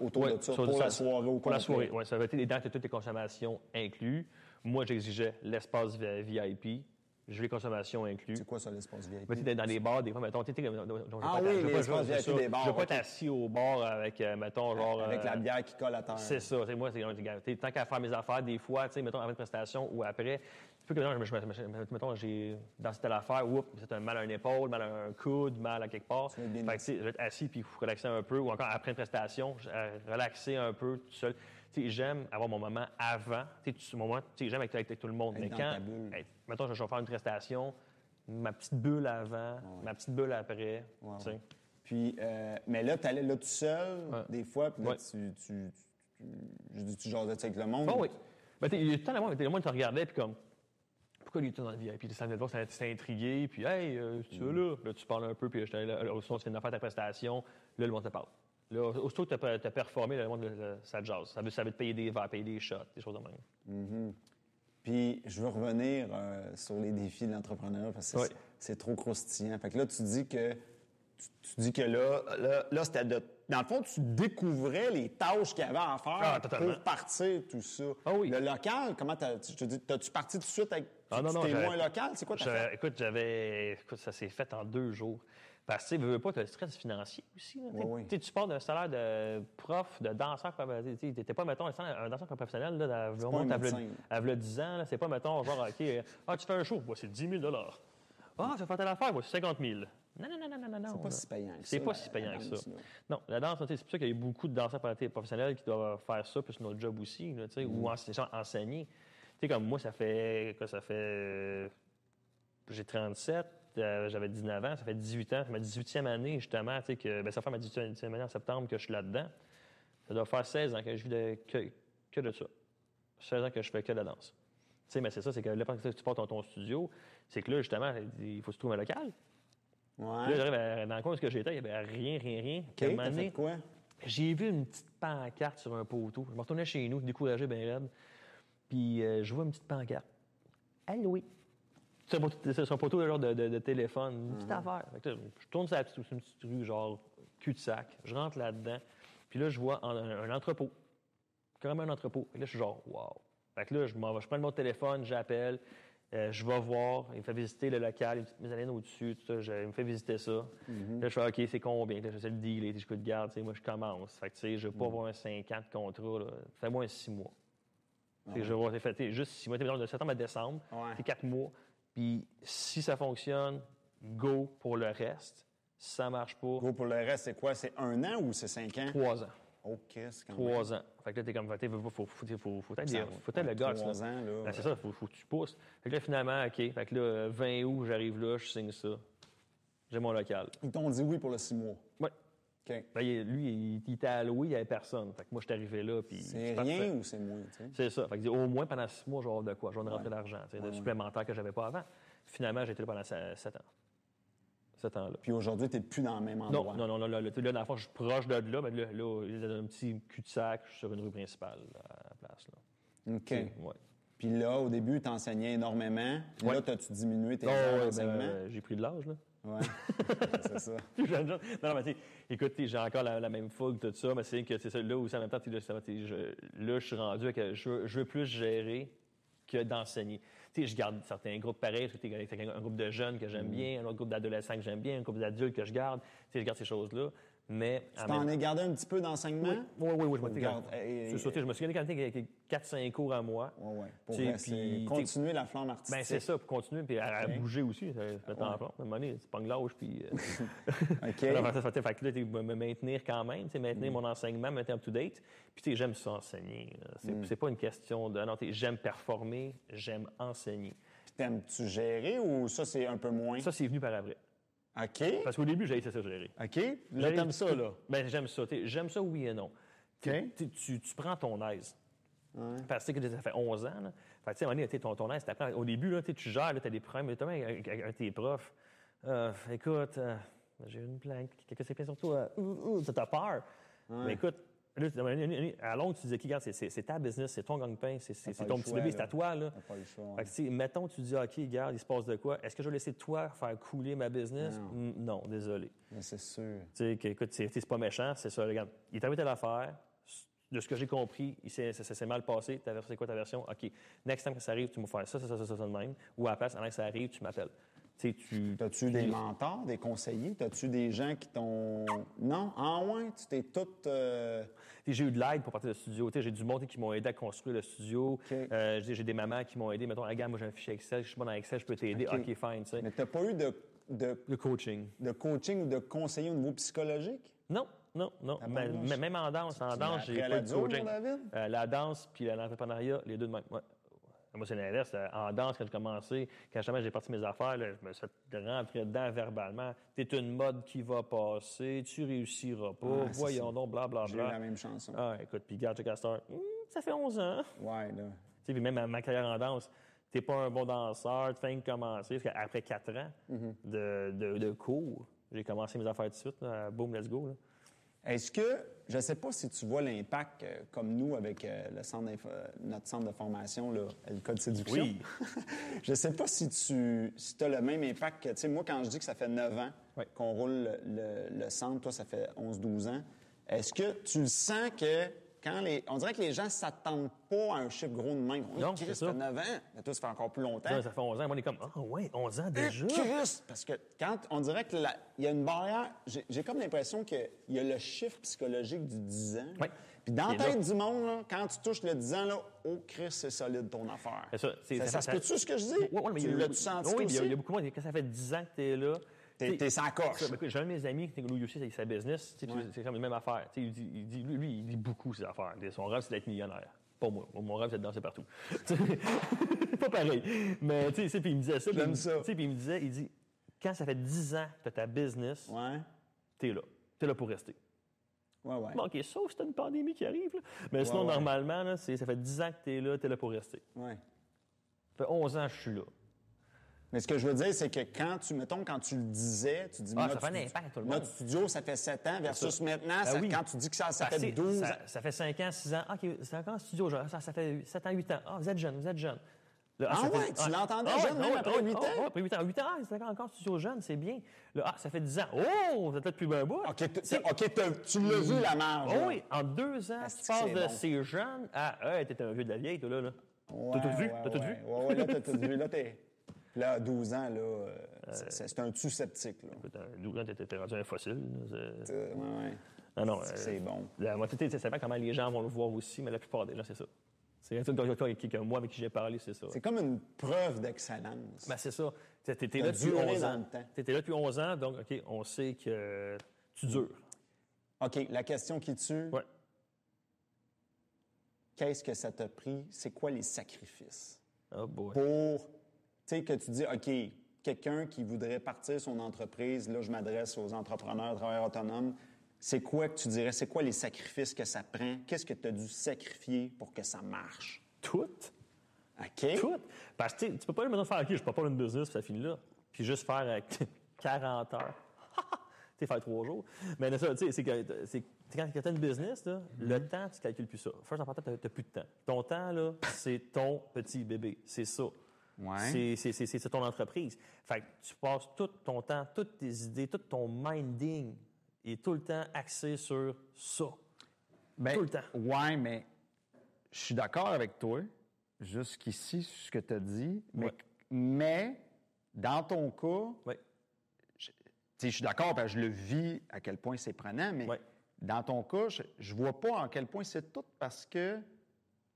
Autour Ouais, de ça pour ça- la soirée au Pour la soirée, oui. Ça avait été les dents, toutes les consommations inclus. Moi, j'exigeais l'espace vi- VIP. Je les consommations inclus. C'est quoi ça, l'espace VIP? Ben, tu sais, dans les bars, des fois, mettons, tu sais, Ah pas être- oui, je veux les pas- espaces c'est VIP des bars, Je veux pas être assis au bar avec, euh, mettons, genre. Avec la euh, bière qui colle à terre. C'est ça. Sais, moi, c'est tant qu'à faire mes affaires, des fois, tu sais, mettons, avant une prestation ou après, tu peux que, je je me- mettons, j'ai dansé telle affaire, oups, c'est un mal à un épaule, mal à un coude, mal à quelque part. Fait que, je vais être assis puis relaxer un peu, ou encore après une prestation, euh, relaxer un peu tout seul. J'aime avoir mon moment avant, tu sais, moment, j'aime être avec tout le monde. Mais dans quand, mettons, je vais faire une prestation, ma petite bulle avant, ma petite bulle après. Puis, euh, mais là, tu allais là tout seul, des fois, puis tu, tu, tu, tu jasais avec le monde? Oh oui. Ben, il y a tout le temps, le monde te regardait, puis comme, pourquoi lui, était dans le VIP? Puis ça venait de voir, ça t'es intrigué, puis hey, euh, tu es là? Là, tu parles un peu, puis j'étais là, là, sinon, tu viens de faire ta prestation, là, le monde te parle. Là, aussitôt que tu as, performé, là, le monde, là, ça te jase. Ça veut, ça veut te payer des verres, payer des shots, des choses de même. Puis, je veux revenir euh, sur les défis de l'entrepreneuriat parce que c'est- Oui. trop croustillant. Fait que là, tu dis que, tu, tu dis que là, là, là, c'était de. Dans le fond, tu découvrais les tâches qu'il y avait à faire Ah, pour partir, tout ça. Ah oui. Le local, comment t'as. Je te dis, t'as-tu parti tout de suite avec. Ah, non, non, t'es loin local? C'est quoi ta J'avais- Écoute, j'avais. Écoute, ça s'est fait en deux jours. Parce que, tu veux, pas, tu as le stress financier aussi. là. Oui, oui. Tu pars d'un salaire de prof, de danseur, tu n'étais pas, mettons, un danseur professionnel, là, à, pas v'là 10 ans, c'est pas, mettons, genre, OK, ah, tu fais un show, c'est 10 000 Ah, tu vas faire telle affaire, c'est 50 000 Non, non, non, non, non, non. C'est pas si payant que C'est ça, pas la- si payant que ça. Non, la danse, c'est pour ça qu'il y a beaucoup de danseurs professionnels qui doivent faire ça, puis c'est notre job aussi, Mm. ou genre enseigner. Tu sais, comme moi, ça fait, quoi, ça fait, euh, j'ai 37, euh, j'avais 19 ans, ça fait 18 ans, c'est ma 18e année, justement, tu sais, que, ben, ça fait ma 18e année en septembre que je suis là-dedans. Ça doit faire 16 ans que je vis de, que, que de ça. 16 ans que je fais que de la danse. Tu sais, mais c'est ça, c'est que là, que tu portes ton, ton studio, c'est que là, justement, il faut se trouver un local. Puis Là, Ouais. j'arrive à- dans le coin où j'étais, il n'y avait rien, rien, rien. Puis à un OK, moment t'as fait quoi? j'ai vu une petite pancarte sur un poteau. Je me retournais chez nous, découragé, bien raide. Puis euh, je vois une petite pancarte. Allô, oui. C'est un poteau, genre de, de- de téléphone, une petite affaire. Fait que là, je tourne sur la petite, une petite rue, genre cul-de-sac. Je rentre là-dedans. Puis là, je vois un, un entrepôt. Carrément un entrepôt. Et là, je suis genre, wow. Fait que là, je, vais- prends mon téléphone, j'appelle. euh, je vais voir, il me fait visiter le local, une petite mezzanine au-dessus, tout ça, je- il me fait visiter ça. Là, je fais, OK, c'est combien? Là, j'essaie de dealer, je de garde, moi, je commence. Fait que, tu sais, je ne veux pas avoir un 5 ans de contrat. Fais-moi un 6 mois. Tu sais, Je vais fait, juste 6 mois, de septembre à décembre, Ouais. c'est 4 mois. Puis si ça fonctionne, go pour le reste. Si ça marche pas, Gros, pour le reste, c'est quoi? C'est un an ou c'est cinq ans? 3 ans. OK, c'est quand même. 3 ans. Fait que là, t'es comme, tu sais, faut, faut, faut, faut, faut être Ça faut être le Ouais, gars, trois ans, là. Ben, c'est ça, faut, faut que tu pousses. Fait que là, finalement, OK. Fait que là, euh, 20 août, j'arrive là, je signe ça. J'ai mon local. Ils t'ont dit oui pour le six mois. Ouais. Ben, lui, il, il était louer, il n'y avait personne. Fait que moi, je suis arrivé là, puis... C'est rien ou c'est moins, tu sais? C'est ça. Fait que, au moins, pendant six mois, je vais avoir de quoi? Je vais rentrer de l'argent, tu de supplémentaire que je n'avais pas avant. Finalement, j'ai été là pendant se- sept ans. ce temps-là. Puis aujourd'hui, tu n'es plus dans le même Non, endroit. non, non, là, là, là, là, dans le fond, je suis proche de là, mais là, là, il y a un petit cul-de-sac, je suis sur une rue principale là, à la place. Là. OK. Ouais. Puis là, au début, tu enseignais énormément. Là, Ouais. as-tu diminué tes Non, ouais, d'enseignement? ben, j'ai pris de l'âge, là. Ouais, c'est ça. Non, non, mais tu écoute, j'ai encore la, la même fougue, tout ça, mais c'est que c'est ça, là aussi, en même temps, là, je, là, je suis rendu euh, je, veux- je veux plus gérer que d'enseigner. Tu sais, je garde certains groupes pareils, que tu un groupe de jeunes que j'aime bien, un autre groupe d'adolescents que j'aime bien, un groupe d'adultes que je garde. Tu sais, je garde ces choses-là, mais... Tu en t'en même- es gardé un petit peu d'enseignement? Oui, oui, oui, je me suis C'est ça, sais, je me suis gardé quand même avec 4-5 cours à moi. Oui, oui. Pour puis, continuer la flamme artistique. Ben, c'est ça, pour continuer, puis à, bouger aussi, ça se mettre en plan. À un moment donné, tu pognes l'âge, puis... euh, OK. alors, fait, fait, fait que là, tu me maintenir quand même, tu sais, Mm. maintenir mon enseignement, me maintenir up-to-date. Puis, tu sais, j'aime ça enseigner. C'est Mm. c'est pas une question de... Non, tu sais, j'aime performer, j'aime enseigner. Puis T'aimes-tu gérer ou ça, c'est un peu moins? Ça, c'est venu par après. OK. Parce qu'au début, j'ai essayé ça gérer. OK. Là, t'aimes ça, là. Ben, j'aime ça. J'aime ça, oui et non. Tu- OK. tu, tu- tu prends ton aise. Parce que ça fait 11 ans. Là. Fait que, tu sais, à un moment donné, ton, ton aise, au début, là, tu gères, tu as des problèmes, avec, avec- tes profs. Euh, écoute, euh, j'ai une plainte, quelqu'un s'est plaint sur toi. Ouh, t'as peur. Mais écoute, là, à longue, tu dis, OK, regarde, c'est- ta business, c'est ton gang-pain, c'est ton petit bébé, c'est à toi. Là. Pas le choix, Fait que, mettons, tu dis, OK, regarde, il se passe de quoi? Est-ce que je vais laisser toi faire couler ma business? Non. Non, désolé. Mais c'est sûr. Tu sais, écoute, c'est pas méchant, c'est ça. Regarde, il est arrivé telle affaire. De ce que j'ai compris, il ça s'est mal passé. Ta version, c'est quoi ta version? OK. Next time que ça arrive, tu me faire ça, ça, ça, ça, ça, ça de même. Ou à la place, avant que ça arrive, tu m'appelles. Tu. T'as-tu des mentors, des conseillers? T'as-tu des gens qui t'ont. Non? En moins, tu t'es tout. euh, J'ai eu de l'aide pour partir du studio. J'ai du monde qui m'ont aidé à construire le studio. Euh, j'ai des mamans qui m'ont aidé. Mettons, regarde, moi j'ai un fichier Excel, je suis bon dans Excel, je peux t'aider. OK. OK, fine. tu sais. Mais t'as pas eu de, de, coaching. de coaching ou de conseiller au niveau psychologique? Non, non, non. Mais- même en danse, en danse, j'ai pas de coaching. David? Euh, la danse puis l'entrepreneuriat, les deux de même. Ouais. Moi, c'est l'inverse. En danse, quand j'ai commencé, quand justement j'ai parti mes affaires, là, je me suis rentrer dedans verbalement. T'es une mode qui va passer, tu réussiras pas, Ah, voyons donc, blablabla. J'ai eu la même chanson. Ah, écoute, puis garde Castor, hum, ça fait 11 ans. Ouais, là. Tu sais, puis même ma, ma carrière en danse, t'es pas un bon danseur, tu fais que commencer. Parce qu'après quatre ans Mm-hmm. de, de- de cours, j'ai commencé mes affaires tout de suite. Là, boom, let's go. là. Est-ce que, je ne sais pas si tu vois l'impact, euh, comme nous, avec euh, le centre notre centre de formation, là, le Code Séduction. Oui. je ne sais pas si tu si as le même impact que, tu sais, moi, quand je dis que ça fait 9 ans Oui. qu'on roule le, le- le centre, toi, ça fait 11-12 ans, est-ce que tu le sens que les. On dirait que les gens ne s'attendent pas à un chiffre gros de même. Dit, Non, ça ça. fait 9 ans. Mais toi, ça fait encore plus longtemps. Ça, ça fait 11 ans. Moi, on est comme, ah ouais, 11 ans déjà? Christ! Parce que quand on dirait qu'il y a une barrière, j'ai comme l'impression qu'il y a le chiffre psychologique du 10 ans. Oui. Puis dans la tête du monde, là, quand tu touches le 10 ans, là, oh Christ, c'est solide ton affaire. C'est ça. Ça, ça se peut-tu ce que je dis? Ouais, mais tu il y a- l'as-tu senti Oui, il y, a- beaucoup de monde. Quand ça fait 10 ans que tu es là. T'es- sans coche. ça, écoute, J'ai un de mes amis qui est lui aussi, c'est sa business. Ouais. C'est comme la même affaire. Il dit, il dit- lui, il dit beaucoup ses affaires. Son rêve, c'est d'être millionnaire. Pas moi. Mon rêve, c'est de danser partout. Pas pareil. Mais tu sais, puis il me disait ça. J'aime il me- ça. tu sais, Puis il me disait, il dit, quand ça fait 10 ans que tu as ta business, Ouais. t'es là. T'es là pour rester. Ouais, ouais. Bon, OK, sauf si t'as une pandémie qui arrive. là. Mais sinon, normalement, là, c'est- ça fait 10 ans que t'es là, t'es là pour rester. ouais. Ça fait 11 ans que je suis là. Mais ce que je veux dire, c'est que quand tu, mettons, quand tu le disais, tu dis Ah, ça notre fait un studio- impact, tout le Notre monde. studio, ça fait 7 ans versus maintenant, Ben ça- oui. quand tu dis que ça, ça Parce fait que 12 ça, ans. ça fait 5 ans, 6 ans. Ah, OK, c'est encore en studio, genre, ça, ça fait 7 ans, 8 ans. Ah, vous êtes jeune, vous êtes jeune. Ah ça ouais, tu l'entendais ah, jeune, même ouais, après ouais, huit ah, ans? ouais, après 8 ans. 8 ans, ah, c'est encore, encore en studio jeune, c'est bien. Là, ah, ça fait 10 ans. Oh, vous êtes là depuis un bout. OK, tu l'as vu, la marge. Oh oui, en deux ans, tu passes de ces jeunes à, hey, t'es un vieux de la vieille, toi, là. là. T'as tout vu? T'as tout vu? Ouais, ouais, là, t'as tout vu. Là, t'es... Là, à 12 ans, là, euh, c'est c'est un tout sceptique, là. Écoute, à 12 ans, t'es rendu un fossile. c'est- Euh, ouais, ouais. Non, euh, bon. La moitié, tu sais pas comment les gens vont le voir aussi, mais la plupart des gens, c'est ça. C'est toi, qui- que moi avec qui j'ai parlé, c'est ça. C'est comme une preuve d'excellence. Ben, c'est ça. Tu étais T'as là depuis duré 11 dans ans. le temps. Tu étais là depuis 11 ans, donc, OK, on sait que tu dures. OK, la question qui tue, Ouais. qu'est-ce que ça t'a pris? C'est quoi les sacrifices? Oh boy. Pour, sais, que tu dis, OK, quelqu'un qui voudrait partir son entreprise, là, je m'adresse aux entrepreneurs, travailleurs autonomes, c'est quoi que tu dirais? C'est quoi les sacrifices que ça prend? Qu'est-ce que tu as dû sacrifier pour que ça marche? Tout. OK? Tout. Parce que tu tu peux pas maintenant faire, OK, je peux pas une business, ça finit là. Puis juste faire avec 40 heures. tu sais, faire trois jours. Mais ça, tu sais, c'est que c'est- quand tu as une business, là, le temps, tu calcules plus ça. First, en partant, tu n'as plus de temps. Ton temps, là, c'est ton petit bébé. C'est ça. Ouais. C'est- ton entreprise. Fait que tu passes tout ton temps, toutes tes idées, tout ton minding est tout le temps axé sur ça. Ben, Tout le temps. Ouais, mais je suis d'accord avec toi, jusqu'ici, ce que tu as dit, mais, Ouais. mais dans ton cas, tu sais, je suis d'accord, parce que je le vis à quel point c'est prenant, mais Ouais. dans ton cas, je, je vois pas en quel point c'est tout parce que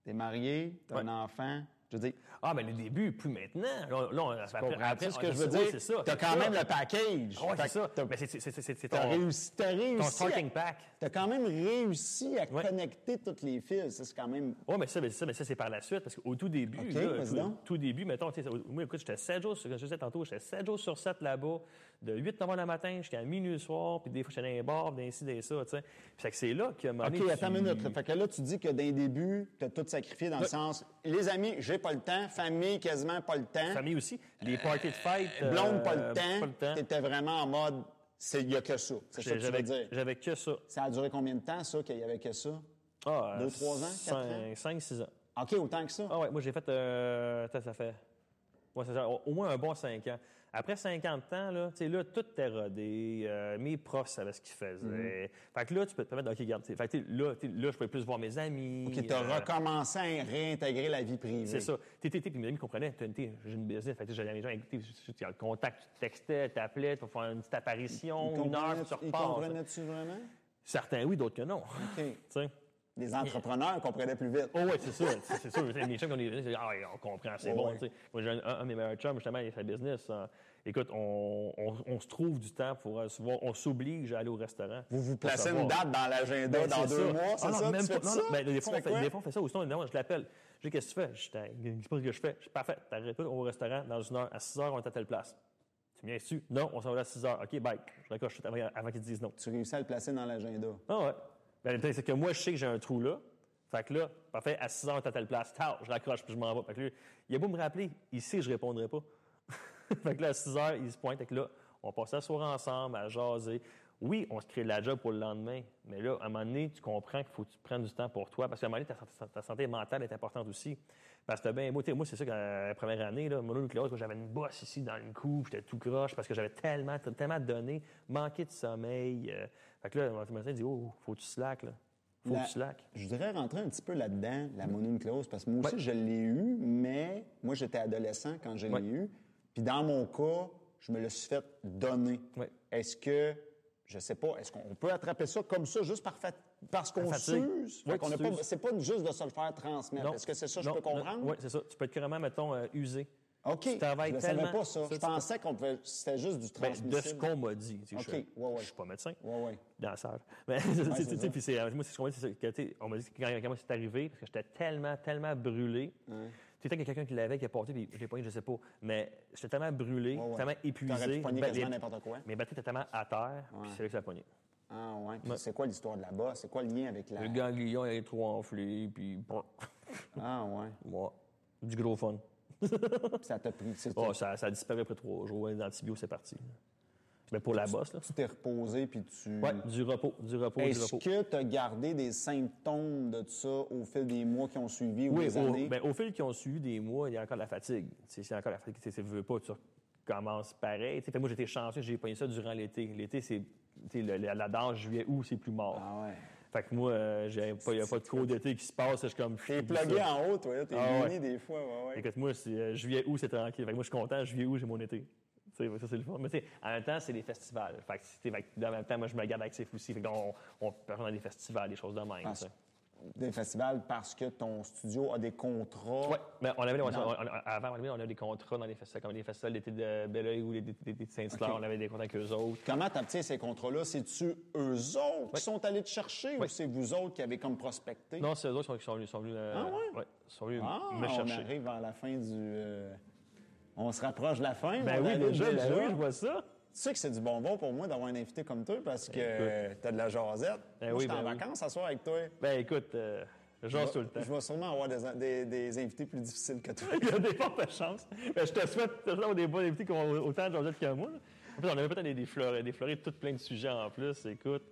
tu es marié, tu as Ouais. un enfant. Je veux dire, Ah, mais le début, plus maintenant. Là, là, on- après, comprends-tu ce que je veux dire? oui, c'est ça. Tu as c'est quand même le package. Fait c'est ça. t'as- c'est- T'as ton, réussi, t'as réussi ton à- starting pack. T'as quand même réussi à connecter toutes les fils. Ça, c'est quand même. Oui, mais ça, mais ça, mais ça c'est par la suite, parce qu'au tout début, là, tout, tout début, mettons, tu sais, moi, écoute, j'étais 7 jours, je disais tantôt, j'étais 7 jours sur 7 là-bas, de 8 novembre le matin jusqu'à minuit le soir, puis des fois, j'étais dans les bars, d'ainsi, des ça, tu sais. Puis c'est que c'est là que, OK, attends une minute. Fait que là, tu dis que d'un début, tu as tout sacrifié dans le sens, les amis, j'ai pas le temps, famille, quasiment pas le temps, Famille aussi, les parties de fête. blonde, pas euh, le Pas temps. le temps. T'étais vraiment en mode, il n'y a que ça. C'est ça que tu veux J'avais dire. j'avais que ça. Ça a duré combien de temps, ça, qu'il y avait que ça? Ah, Deux, trois ans, quatre ans? 5, 6 ans. OK, autant que ça. Ah ouais, moi j'ai fait. Euh, ça fait. Ouais, ça, au, moins un bon 5 ans. Après 50 ans, là, tu sais, là, tout était rodé. euh, mes profs savaient ce qu'ils faisaient. Mm-hmm. Fait que là, tu peux te permettre, OK, regarde, fait que, là, là, je pouvais plus voir mes amis. OK, tu as euh, recommencé à réintégrer la vie privée. C'est ça. Tu sais, puis mes amis comprenaient. t'as J'ai une business. Fait que j'allais à mes gens, écoutez, tu as le contact, tu textais, t'appelais, tu faire une petite apparition, Ils une heure, tu Ils repars. comprenaient-tu vraiment? Certains oui, d'autres que non. OK. Les entrepreneurs comprenaient plus vite. Oh oui, c'est ça, c'est sûr. Mes chums, quand on est venus, ils disaient, ah, on comprend, c'est Ouais, bon. ouais. Moi, j'ai un, un de mes meilleurs chums, justement, il sa business. hein. Écoute, on, on- on se trouve du temps pour euh, se voir, on s'oblige à aller au restaurant. Vous vous placez une date dans l'agenda Ben, dans deux ça. mois, c'est Ah non, ça? même tu pas- fais non, ça? non, ben, des, fois, on fait, des fois, on fait ça. Ou sinon, je l'appelle. Je dis, qu'est-ce que tu fais? Je dis, dis pas ce que je fais. Je dis, parfait, t'arrêtes tout, on va au restaurant dans une heure. À 6 heures, on est à telle place. Tu viens dessus? Non, on s'en va à 6 heures. OK, bye. Je raccroche avant qu'ils disent non. Tu réussis à le placer dans l'agenda. Ah ouais. Ben, le truc, c'est que moi, je sais que j'ai un trou là. Fait que là, parfait, à 6 heures, à telle place. Tao, je raccroche, puis je m'en vais. Fait que lui, il a beau me rappeler, il sait que je répondrai pas. fait que là, à 6 heures, il se pointe. Fait que là, on passe la soirée ensemble, à jaser. Oui, on se crée de la job pour le lendemain, mais là, à un moment donné, tu comprends qu'il faut que tu prennes du temps pour toi, parce qu'à un moment donné, ta, santé- ta santé mentale est importante aussi. Parce que ben, moi, moi c'est ça, qu'à la première année, là, mononucléose, j'avais une bosse ici dans le cou, j'étais tout croche, parce que j'avais tellement, tellement donné, manqué de sommeil. euh. fait que là, mon médecin dit, oh, faut que tu slack, là. Faut La- que tu slack. Je voudrais rentrer un petit peu là-dedans, la mononucléose, parce que moi aussi, je l'ai eu, mais moi, j'étais adolescent quand je l'ai Ouais. eu. Puis dans mon cas, je me le suis fait donner. Ouais. Est-ce que, je sais pas, est-ce qu'on peut attraper ça comme ça, juste par parce qu'on s'use? C'est pas juste de se le faire transmettre. Est-ce que c'est ça que je peux comprendre? Oui, c'est ça. Tu peux être carrément, mettons, euh, usé. OK. Tu travailles je savais pas ça. Je pensais qu'on pouvait... c'était juste du Ben, de ce transmissible. qu'on m'a dit. tu sais, OK, Je, ouais, ouais. je suis pas médecin. Ouais, ouais. danseur. Mais, tu sais, tu sais, ça. puis c'est, moi, c'est ce qu'on m'a dit, c'est que, tu sais, on m'a dit que quand, c'est arrivé, parce que j'étais tellement, tellement brûlé. Qu'il y a quelqu'un qui l'avait, qui a porté, puis l'ai pogné, je sais pas. Mais j'étais tellement brûlé, Ouais, ouais. tellement épuisé. T'aurais quasiment n'importe quoi. Mes batteries étaient tellement à terre, puis c'est là que ça a pogné. Ah, ouais. Puis c'est quoi l'histoire de là-bas? C'est quoi le lien avec la. Le ganglion il est trop enflé, puis Ah, ouais. moi, du gros fun. Puis ça t'a pris. c'est- Oh, ça, ça a disparu après trois jours. Les antibiotiques, c'est parti. Mais pour la bosse, là. Tu t'es reposé, puis tu. Ouais, du repos, du repos, du Est-ce que tu as gardé des symptômes de ça au fil des mois qui ont suivi ou Oui, des au, années? ben, au fil qui ont suivi des mois, il y a encore de la fatigue. C'est encore la fatigue. Tu veux pas, tu recommences pareil. Tu sais, fait que moi, j'étais chanceux, j'ai pogné ça durant l'été. L'été, c'est la, la danse juillet août, c'est plus mort. Ah, ouais. Fait que moi, euh, j'ai pas- il n'y a pas de cours d'été qui se passe. Je suis comme. T'es plugué en haut, toi. T'es Ah, ouais. des fois. Ouais, ouais. Écoute, moi, c'est euh, juillet août, c'est tranquille. Fait que moi, je suis content. Juillet août, j'ai mon été. Tu ça, c'est le fun. Mais tu sais, en même temps, c'est les festivals. Fait que, tu fait que, en même temps, moi, je me garde actif aussi. Fait que on, on part dans des festivals, des choses de même. Tu sais. Des festivals parce que ton studio a des contrats. Oui, mais on avait, on- on- on- avant, on avait, on avait des contrats dans les festivals, comme les festivals d'été de Belleuil ou les d'été de Saint-Hilaire, on avait des contrats avec eux autres. Comment t'obtiens ces contrats-là? C'est-tu eux autres qui sont allés te chercher ou c'est vous autres qui avez comme prospecté? Non, c'est eux autres qui sont venus, sont venus, euh, Ah ouais? ouais, sont venus Ah, me on chercher. arrive à la fin du... euh, On se rapproche de la fin. Ben oui, David, déjà, ben oui, je vois ça. Tu sais que c'est du bonbon pour moi d'avoir un invité comme toi parce que Écoute. t'as de la jasette. Ben moi, oui, je suis en ben oui. vacances ce soir avec toi. Ben écoute, euh, tout le temps. Je vais sûrement avoir des, des- des invités plus difficiles que toi. Il y a des fortes chances. Ben, je te souhaite toujours des bons invités qui ont autant de Josette que moi. En plus, on avait peut-être des, des des toutes plein de sujets en plus. Écoute.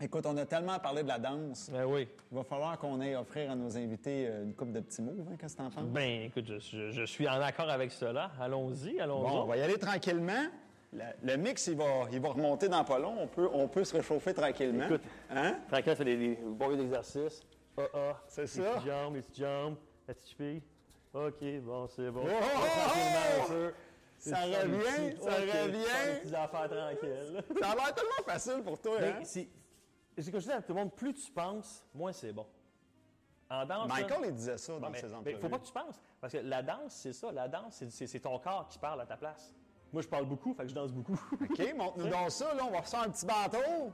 Écoute, on a tellement parlé de la danse. Ben oui. Il va falloir qu'on aille offrir à nos invités euh, une coupe de petits mots. Hein? Qu'est-ce que t'en penses? Ben, écoute, je, je- je suis en accord avec cela. Allons-y, allons-y. Bon, on va y aller tranquillement. Le, le mix, il va, il va remonter dans pas long. On peut, on peut se réchauffer tranquillement. Écoute. Hein? Tranquille, c'est des, des bons d'exercice. Ah, ah. C'est Les ça. petites jambes, les petites jambes. La petite fille. OK, bon, c'est bon. Oh, oh, oh, oh! Ça C'est revient, ça revient. Des petites affaires tranquilles. Ça a l'air tellement facile pour toi, hein? c'est c'est comme je dis à tout le monde, plus tu penses, moins c'est bon. En danse. Michael, il disait ça dans mais- ses entrevues. faut pas que tu penses. Parce que la danse, c'est ça. La danse, c'est ton corps qui parle à ta place. Moi, je parle beaucoup, fait que je danse beaucoup. OK, montre-nous donc ça. Là, on va faire un petit bateau.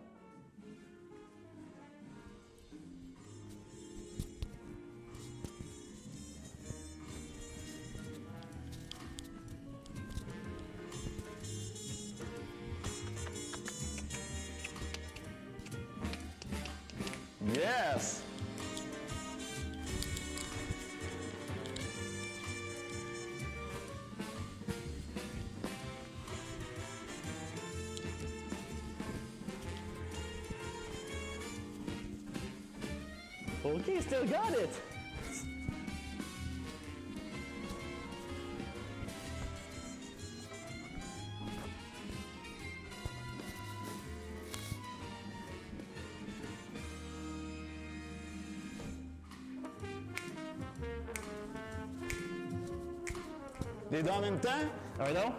Yes! OK, still got it. Même temps? Un non?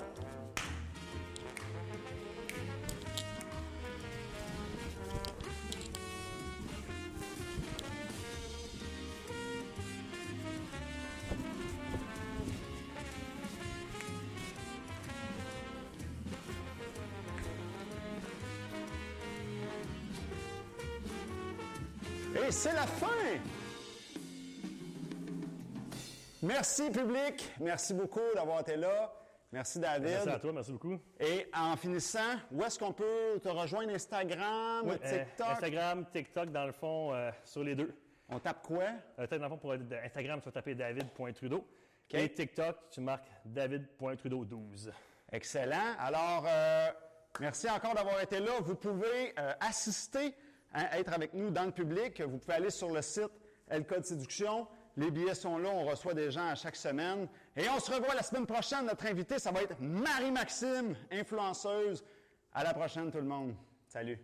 Merci, public. Merci beaucoup d'avoir été là. Merci, David. Merci à toi, merci beaucoup. Et en finissant, où est-ce qu'on peut te rejoindre? Instagram, Euh, TikTok? Instagram, TikTok, dans le fond, euh, sur les deux. On tape quoi? Euh, dans le fond, pour euh, Instagram, tu vas taper david.trudeau. Et TikTok, tu marques david.trudeau12. Excellent. Alors, euh, merci encore d'avoir été là. Vous pouvez euh, assister, hein, être avec nous dans le public. Vous pouvez aller sur le site El Code Séduction. Les billets sont là. On reçoit des gens à chaque semaine. Et on se revoit la semaine prochaine. Notre invité, ça va être Marie-Maxime, influenceuse. À la prochaine, tout le monde. Salut.